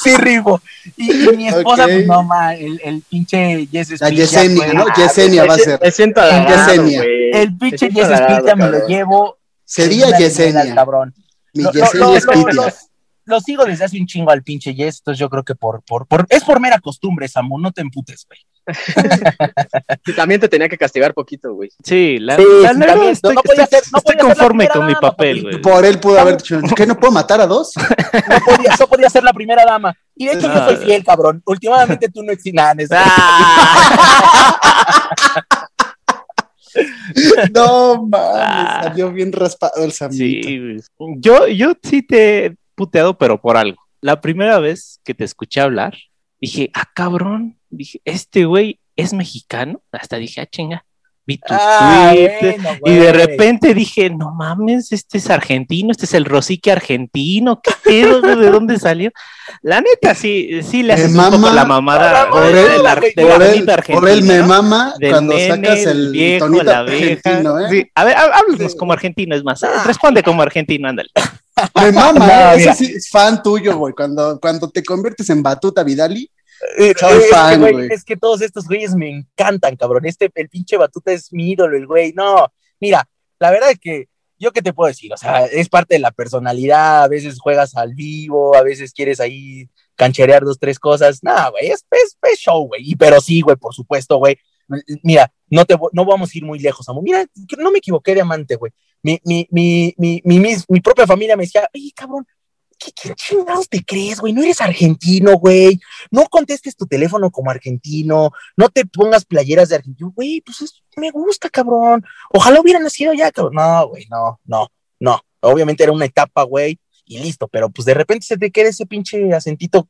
Sí, rifo. Y, y mi esposa, pues no, ma, el, el pinche Yes La Yesenia, güey. ¿no? Yesenia va a ser. Me siento halagado, Yesenia. güey. El pinche halagado, Spitia me lo llevo. Sería Yesenia. cabrón. Mi Lo, lo- Yesenia lo- Spitia. lo- lo sigo desde hace un chingo al pinche Yes, entonces yo creo que por, por, por, es por mera costumbre, Samu, no te emputes, güey. [laughs] Y también te tenía que castigar poquito, güey. Sí, la, Sí, la sí, neta, también, estoy, no podía estoy- ser- no estoy podía ser la conforme con mi papel, güey. Por él pudo haber dicho, ¿qué no puedo matar a dos? [laughs] No podía, yo podía ser la primera dama. Y de hecho yo Ah. soy fiel, cabrón. Últimamente tú no eso. Ah, [laughs] No mames, Ah. salió bien raspado el Samito. sí, güey. yo, yo sí te he puteado, pero por algo. La primera vez que te escuché hablar, dije, ah, cabrón, dije, este güey es mexicano. Hasta dije, ah, chinga, vi tu Ah, tweet, bueno, Y de repente dije, no mames, este es argentino, este es el Rosique argentino, ¿qué pedo? ¿De dónde salió? La neta, sí, sí le haces un poco mama- la mamada Por él- de la, güey, de Por la él, por me mama cuando nene, sacas el viejo, tonito la abeja. ¿eh? Sí, A ver, há- háblanos como argentino, es más, Ah. responde como argentino, ándale. Me [laughs] mama, No, ¿eh? Ese sí es fan tuyo, güey. Cuando, cuando te conviertes en Batuta Vidali, Eh, Soy eh, es, fan, que, güey, es que todos estos güeyes me encantan, cabrón. Este, el pinche Batuta es mi ídolo, el güey. No, mira, la verdad es que yo qué te puedo decir, o sea, es parte de la personalidad, a veces juegas al vivo, a veces quieres ahí cancherear dos, tres cosas. Nah, güey, es, es, es show, güey. Y pero sí, güey, por supuesto, güey. Mira, no, te, no vamos a ir muy lejos, amor. Mira, no me equivoqué de amante, güey. Mi, mi, mi, mi, mi, mis- mi propia familia me decía, oye, cabrón, ¿qué, chingados te crees, güey? No eres argentino, güey. No contestes tu teléfono como argentino, no te pongas playeras de argentino, güey, pues es- me gusta, cabrón. Ojalá hubiera nacido ya, cabrón. No, güey, no, no, no. Obviamente era una etapa, güey, y listo, pero pues de repente se te queda ese pinche acentito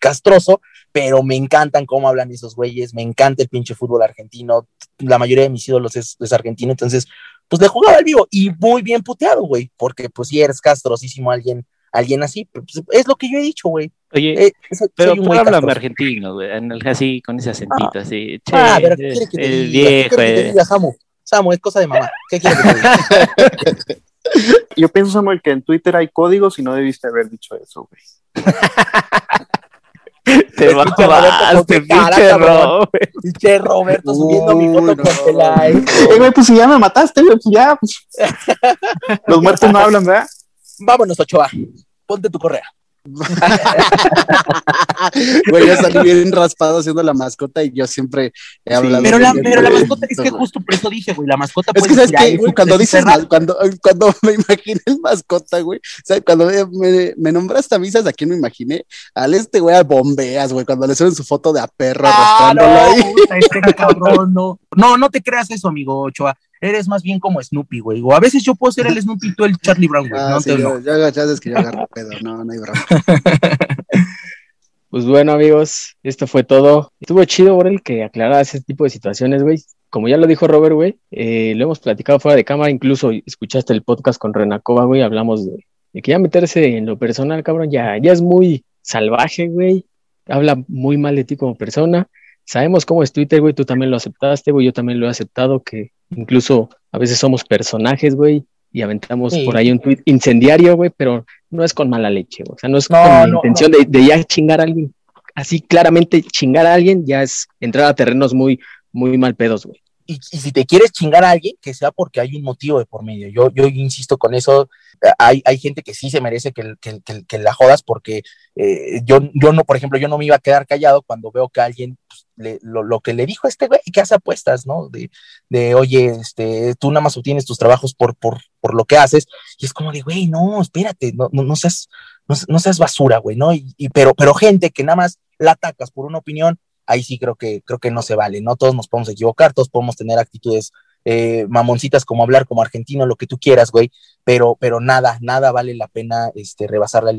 castroso, pero me encantan cómo hablan esos güeyes, me encanta el pinche fútbol argentino, la mayoría de mis ídolos es, es argentino, entonces, pues le jugaba al vivo y muy bien puteado, güey, porque pues si eres castrosísimo alguien, alguien así, pues, es lo que yo he dicho, güey. Oye, Eh, soy- pero güey háblame argentino, güey, en el- así, con ese acentito, así. Ah, che, pero ¿qué quiere que te el diga? ¿Qué viejo, quiere que te eh. diga, Samu? Samu, es cosa de mamá. ¿Qué quiere que te diga? [laughs] Yo pienso, Samuel, que en Twitter hay códigos y no debiste haber dicho eso, güey. [laughs] Te mamaste, pinche Robert. Pinche Roberto subiendo mi foto con Peláez. Eh, güey, pues si ya me mataste, güey, pues ya, pues. [laughs] Los muertos no hablan, ¿verdad? Vámonos, Ochoa. Ponte tu correa. [laughs] Güey, yo salí bien raspado haciendo la mascota y yo siempre he hablado. Pero la, pero la mascota, es que justo por eso dije, güey, la mascota Es que, ¿sabes decir, qué? "Ay, güey, Cuando es dices, perra". mas- cuando, cuando [laughs] me imaginé el mascota, güey, o sea, cuando me, me, me nombraste a misas, ¿a quién me imaginé? Al este güey, a Bombeas, güey, cuando le suben su foto de a perro Ah, no, ahí. puta, este cabrón, no. No, no te creas eso, amigo Ochoa. Eres más bien como Snoopy, güey. O a veces yo puedo ser el Snoopy y tú el Charlie Brown, güey. Ah, no sí, te yo, yo, ya sabes que yo agarro pedo, no, no hay broma. [laughs] Pues bueno, amigos, esto fue todo. Estuvo chido, Borel, que aclarara ese tipo de situaciones, güey. Como ya lo dijo Robert, güey, eh, lo hemos platicado fuera de cámara, incluso escuchaste el podcast con Renacova, güey, hablamos de, de que ya meterse en lo personal, cabrón, ya, ya es muy salvaje, güey. Habla muy mal de ti como persona. Sabemos cómo es Twitter, güey, tú también lo aceptaste, güey, yo también lo he aceptado, que incluso a veces somos personajes, güey, y aventamos Sí. por ahí un tweet incendiario, güey, pero no es con mala leche, güey. O sea, no es No, con la no, intención De, de ya chingar a alguien. Así claramente chingar a alguien ya es entrar a terrenos muy, muy mal pedos, güey. Y, y si te quieres chingar a alguien, que sea porque hay un motivo de por medio. Yo, yo insisto con eso. Hay, hay gente que sí se merece que, que, que, que la jodas porque eh, yo, yo no, por ejemplo, yo no me iba a quedar callado cuando veo que alguien pues, le, lo, lo, que le dijo este güey que hace apuestas, ¿no? De, de, oye, este, tú nada más obtienes tus trabajos por, por, por lo que haces. Y es como de, güey, no, espérate, no, no, no seas, no, no, seas basura, güey, ¿no? Y, y, pero, pero gente que nada más la atacas por una opinión, ahí sí creo que, creo que no se vale, ¿no? Todos nos podemos equivocar, todos podemos tener actitudes eh, mamoncitas como hablar como argentino, lo que tú quieras, güey, pero, pero nada, nada vale la pena este, rebasar la,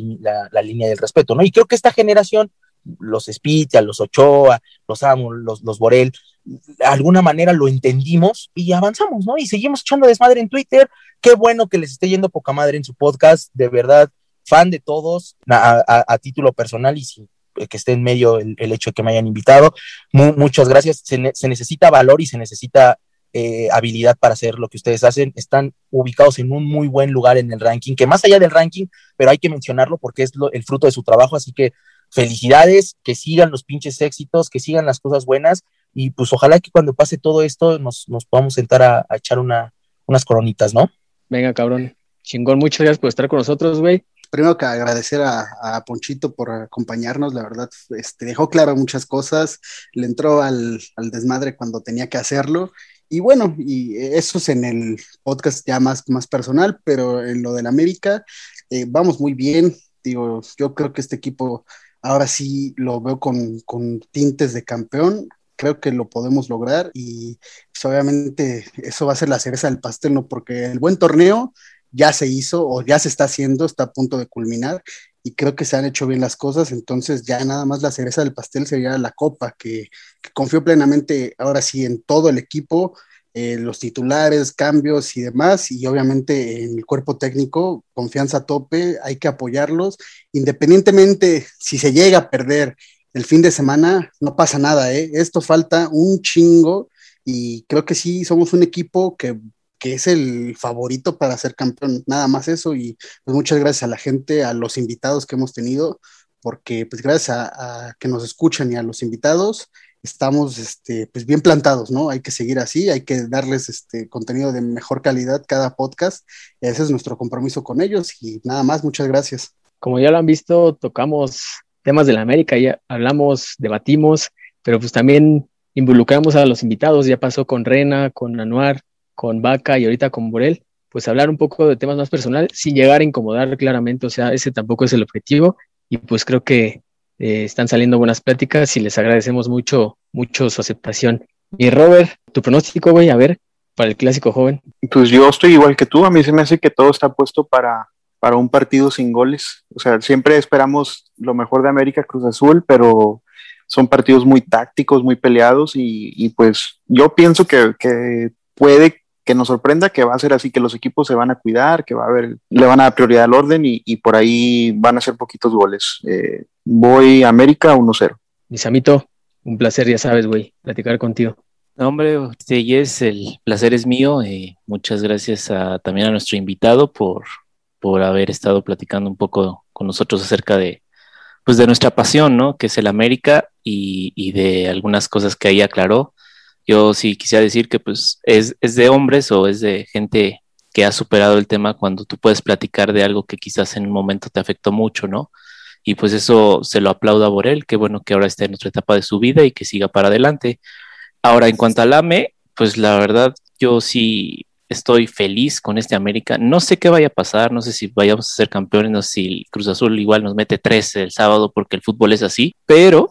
la, línea del respeto, ¿no? Y creo que esta generación, los Spitia, los Ochoa, los Amos, los, los Borel, de alguna manera lo entendimos y avanzamos, ¿no? Y seguimos echando desmadre en Twitter. Qué bueno que les esté yendo poca madre en su podcast, de verdad, fan de todos, a, a, a título personal y sin que esté en medio el, el, hecho de que me hayan invitado. Mu muchas gracias. Se, se, necesita valor y se necesita eh, habilidad para hacer lo que ustedes hacen. Están ubicados en un muy buen lugar en el ranking, que más allá del ranking, pero hay que mencionarlo porque es lo, el fruto de su trabajo. Así que felicidades, que sigan los pinches éxitos, que sigan las cosas buenas y pues ojalá que cuando pase todo esto nos, nos podamos sentar a, a echar una, unas coronitas, ¿no? Venga, cabrón. Chingón, muchas gracias por estar con nosotros, güey primero que agradecer a, a, Ponchito por acompañarnos, la verdad, este, dejó claro muchas cosas, le entró al, al, desmadre cuando tenía que hacerlo, y bueno, y eso es en el podcast ya más, más personal, pero en lo del América, eh, vamos muy bien, digo, yo creo que este equipo ahora sí lo veo con, con tintes de campeón, creo que lo podemos lograr y pues, obviamente eso va a ser la cereza del pastel, ¿no? Porque el buen torneo ya se hizo o ya se está haciendo, está a punto de culminar y creo que se han hecho bien las cosas, entonces ya nada más la cereza del pastel sería la copa, que, confío plenamente ahora sí en todo el equipo, los titulares, cambios y demás, y obviamente en el cuerpo técnico, confianza a tope, hay que apoyarlos, independientemente si se llega a perder el fin de semana, no pasa nada, ¿eh? esto falta un chingo y creo que sí somos un equipo que que es el favorito para ser campeón, nada más eso, y pues muchas gracias a la gente, a los invitados que hemos tenido, porque pues gracias a, que nos escuchan y a los invitados, estamos este, pues bien plantados, ¿no? Hay que seguir así, hay que darles este contenido de mejor calidad cada podcast, y ese es nuestro compromiso con ellos, y nada más, muchas gracias. Como ya lo han visto, tocamos temas de la América, ya hablamos, debatimos, pero pues también involucramos a los invitados, ya pasó con Rena, con Anuar, con Vaca y ahorita con Borel, pues hablar un poco de temas más personales sin llegar a incomodar claramente, o sea, ese tampoco es el objetivo y pues creo que eh, están saliendo buenas pláticas y les agradecemos mucho, mucho su aceptación. Y Robert, tu pronóstico, güey, a ver, para el clásico joven. Pues yo estoy igual que tú, a mí se me hace que todo está puesto para, para un partido sin goles, o sea, siempre esperamos lo mejor de América Cruz Azul, pero son partidos muy tácticos, muy peleados y, y pues yo pienso que, que puede que nos sorprenda que va a ser así, que los equipos se van a cuidar, que va a haber, le van a dar prioridad al orden y, y por ahí van a ser poquitos goles. Eh, voy a América 1-0. Misamito, un placer, ya sabes, güey, platicar contigo. No, hombre, este, yes, el placer es mío. Eh, muchas gracias a, también a nuestro invitado por, por haber estado platicando un poco con nosotros acerca de, pues de nuestra pasión, ¿no? Que es el América y, y de algunas cosas que ahí aclaró. Yo sí quisiera decir que pues es, es de hombres o es de gente que ha superado el tema cuando tú puedes platicar de algo que quizás en un momento te afectó mucho, ¿no? Y pues eso se lo aplaudo a Borel, qué bueno que ahora esté en otra etapa de su vida y que siga para adelante. Ahora, en cuanto al AME, pues la verdad, yo sí estoy feliz con este América. No sé qué vaya a pasar, no sé si vayamos a ser campeones, no sé si Cruz Azul igual nos mete tres el sábado porque el fútbol es así, pero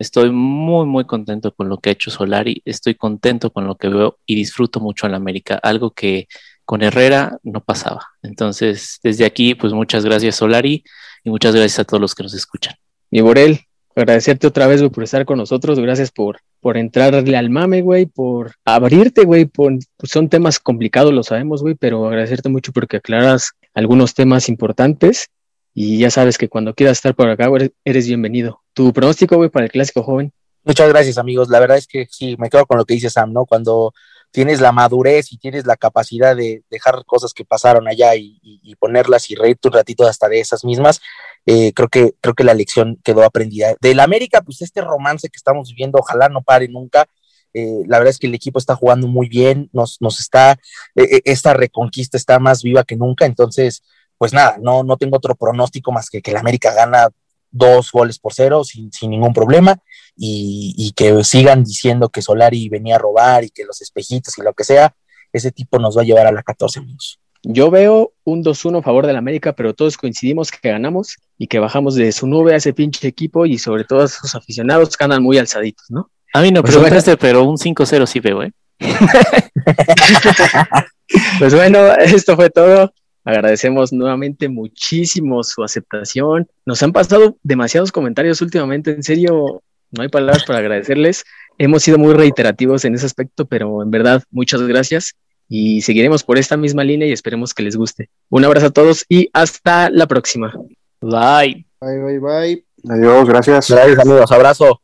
estoy muy, muy contento con lo que ha hecho Solari, estoy contento con lo que veo y disfruto mucho en América, algo que con Herrera no pasaba. Entonces, desde aquí, pues muchas gracias Solari y muchas gracias a todos los que nos escuchan. Mi Borel, agradecerte otra vez, por estar con nosotros. Gracias por, por entrarle al mame, güey, por abrirte, güey. Por, pues son temas complicados, lo sabemos, güey, pero agradecerte mucho porque aclaras algunos temas importantes. Y ya sabes que cuando quieras estar por acá, eres, bienvenido. Tu pronóstico, güey, para el clásico joven. Muchas gracias, amigos. La verdad es que sí, me quedo con lo que dice Sam, ¿no? Cuando tienes la madurez y tienes la capacidad de dejar cosas que pasaron allá y, ponerlas y reírte un ratito hasta de esas mismas, eh, creo, que, creo que la lección quedó aprendida. Del América, pues este romance que estamos viviendo, ojalá no pare nunca. Eh, la verdad es que el equipo está jugando muy bien, nos, nos está, eh, esta reconquista está más viva que nunca, entonces, pues nada, no, no tengo otro pronóstico más que que el América gana dos goles por cero sin, sin ningún problema y, que sigan diciendo que Solari venía a robar y que los espejitos y lo que sea, ese tipo nos va a llevar a la 14 minutos. Yo veo un 2-1 a favor del América, pero todos coincidimos que ganamos y que bajamos de su nube a ese pinche equipo y sobre todo a sus aficionados que andan muy alzaditos, ¿no? A mí no pues preguntaste, pero un 5-0 sí veo, ¿eh? [laughs] pues bueno, esto fue todo. Agradecemos nuevamente muchísimo su aceptación. Nos han pasado demasiados comentarios últimamente, en serio, no hay palabras para agradecerles. Hemos sido muy reiterativos en ese aspecto, pero en verdad, muchas gracias y seguiremos por esta misma línea y esperemos que les guste. Un abrazo a todos y hasta la próxima. Bye. Bye, bye, bye. Adiós, gracias. Gracias, amigos. Abrazo.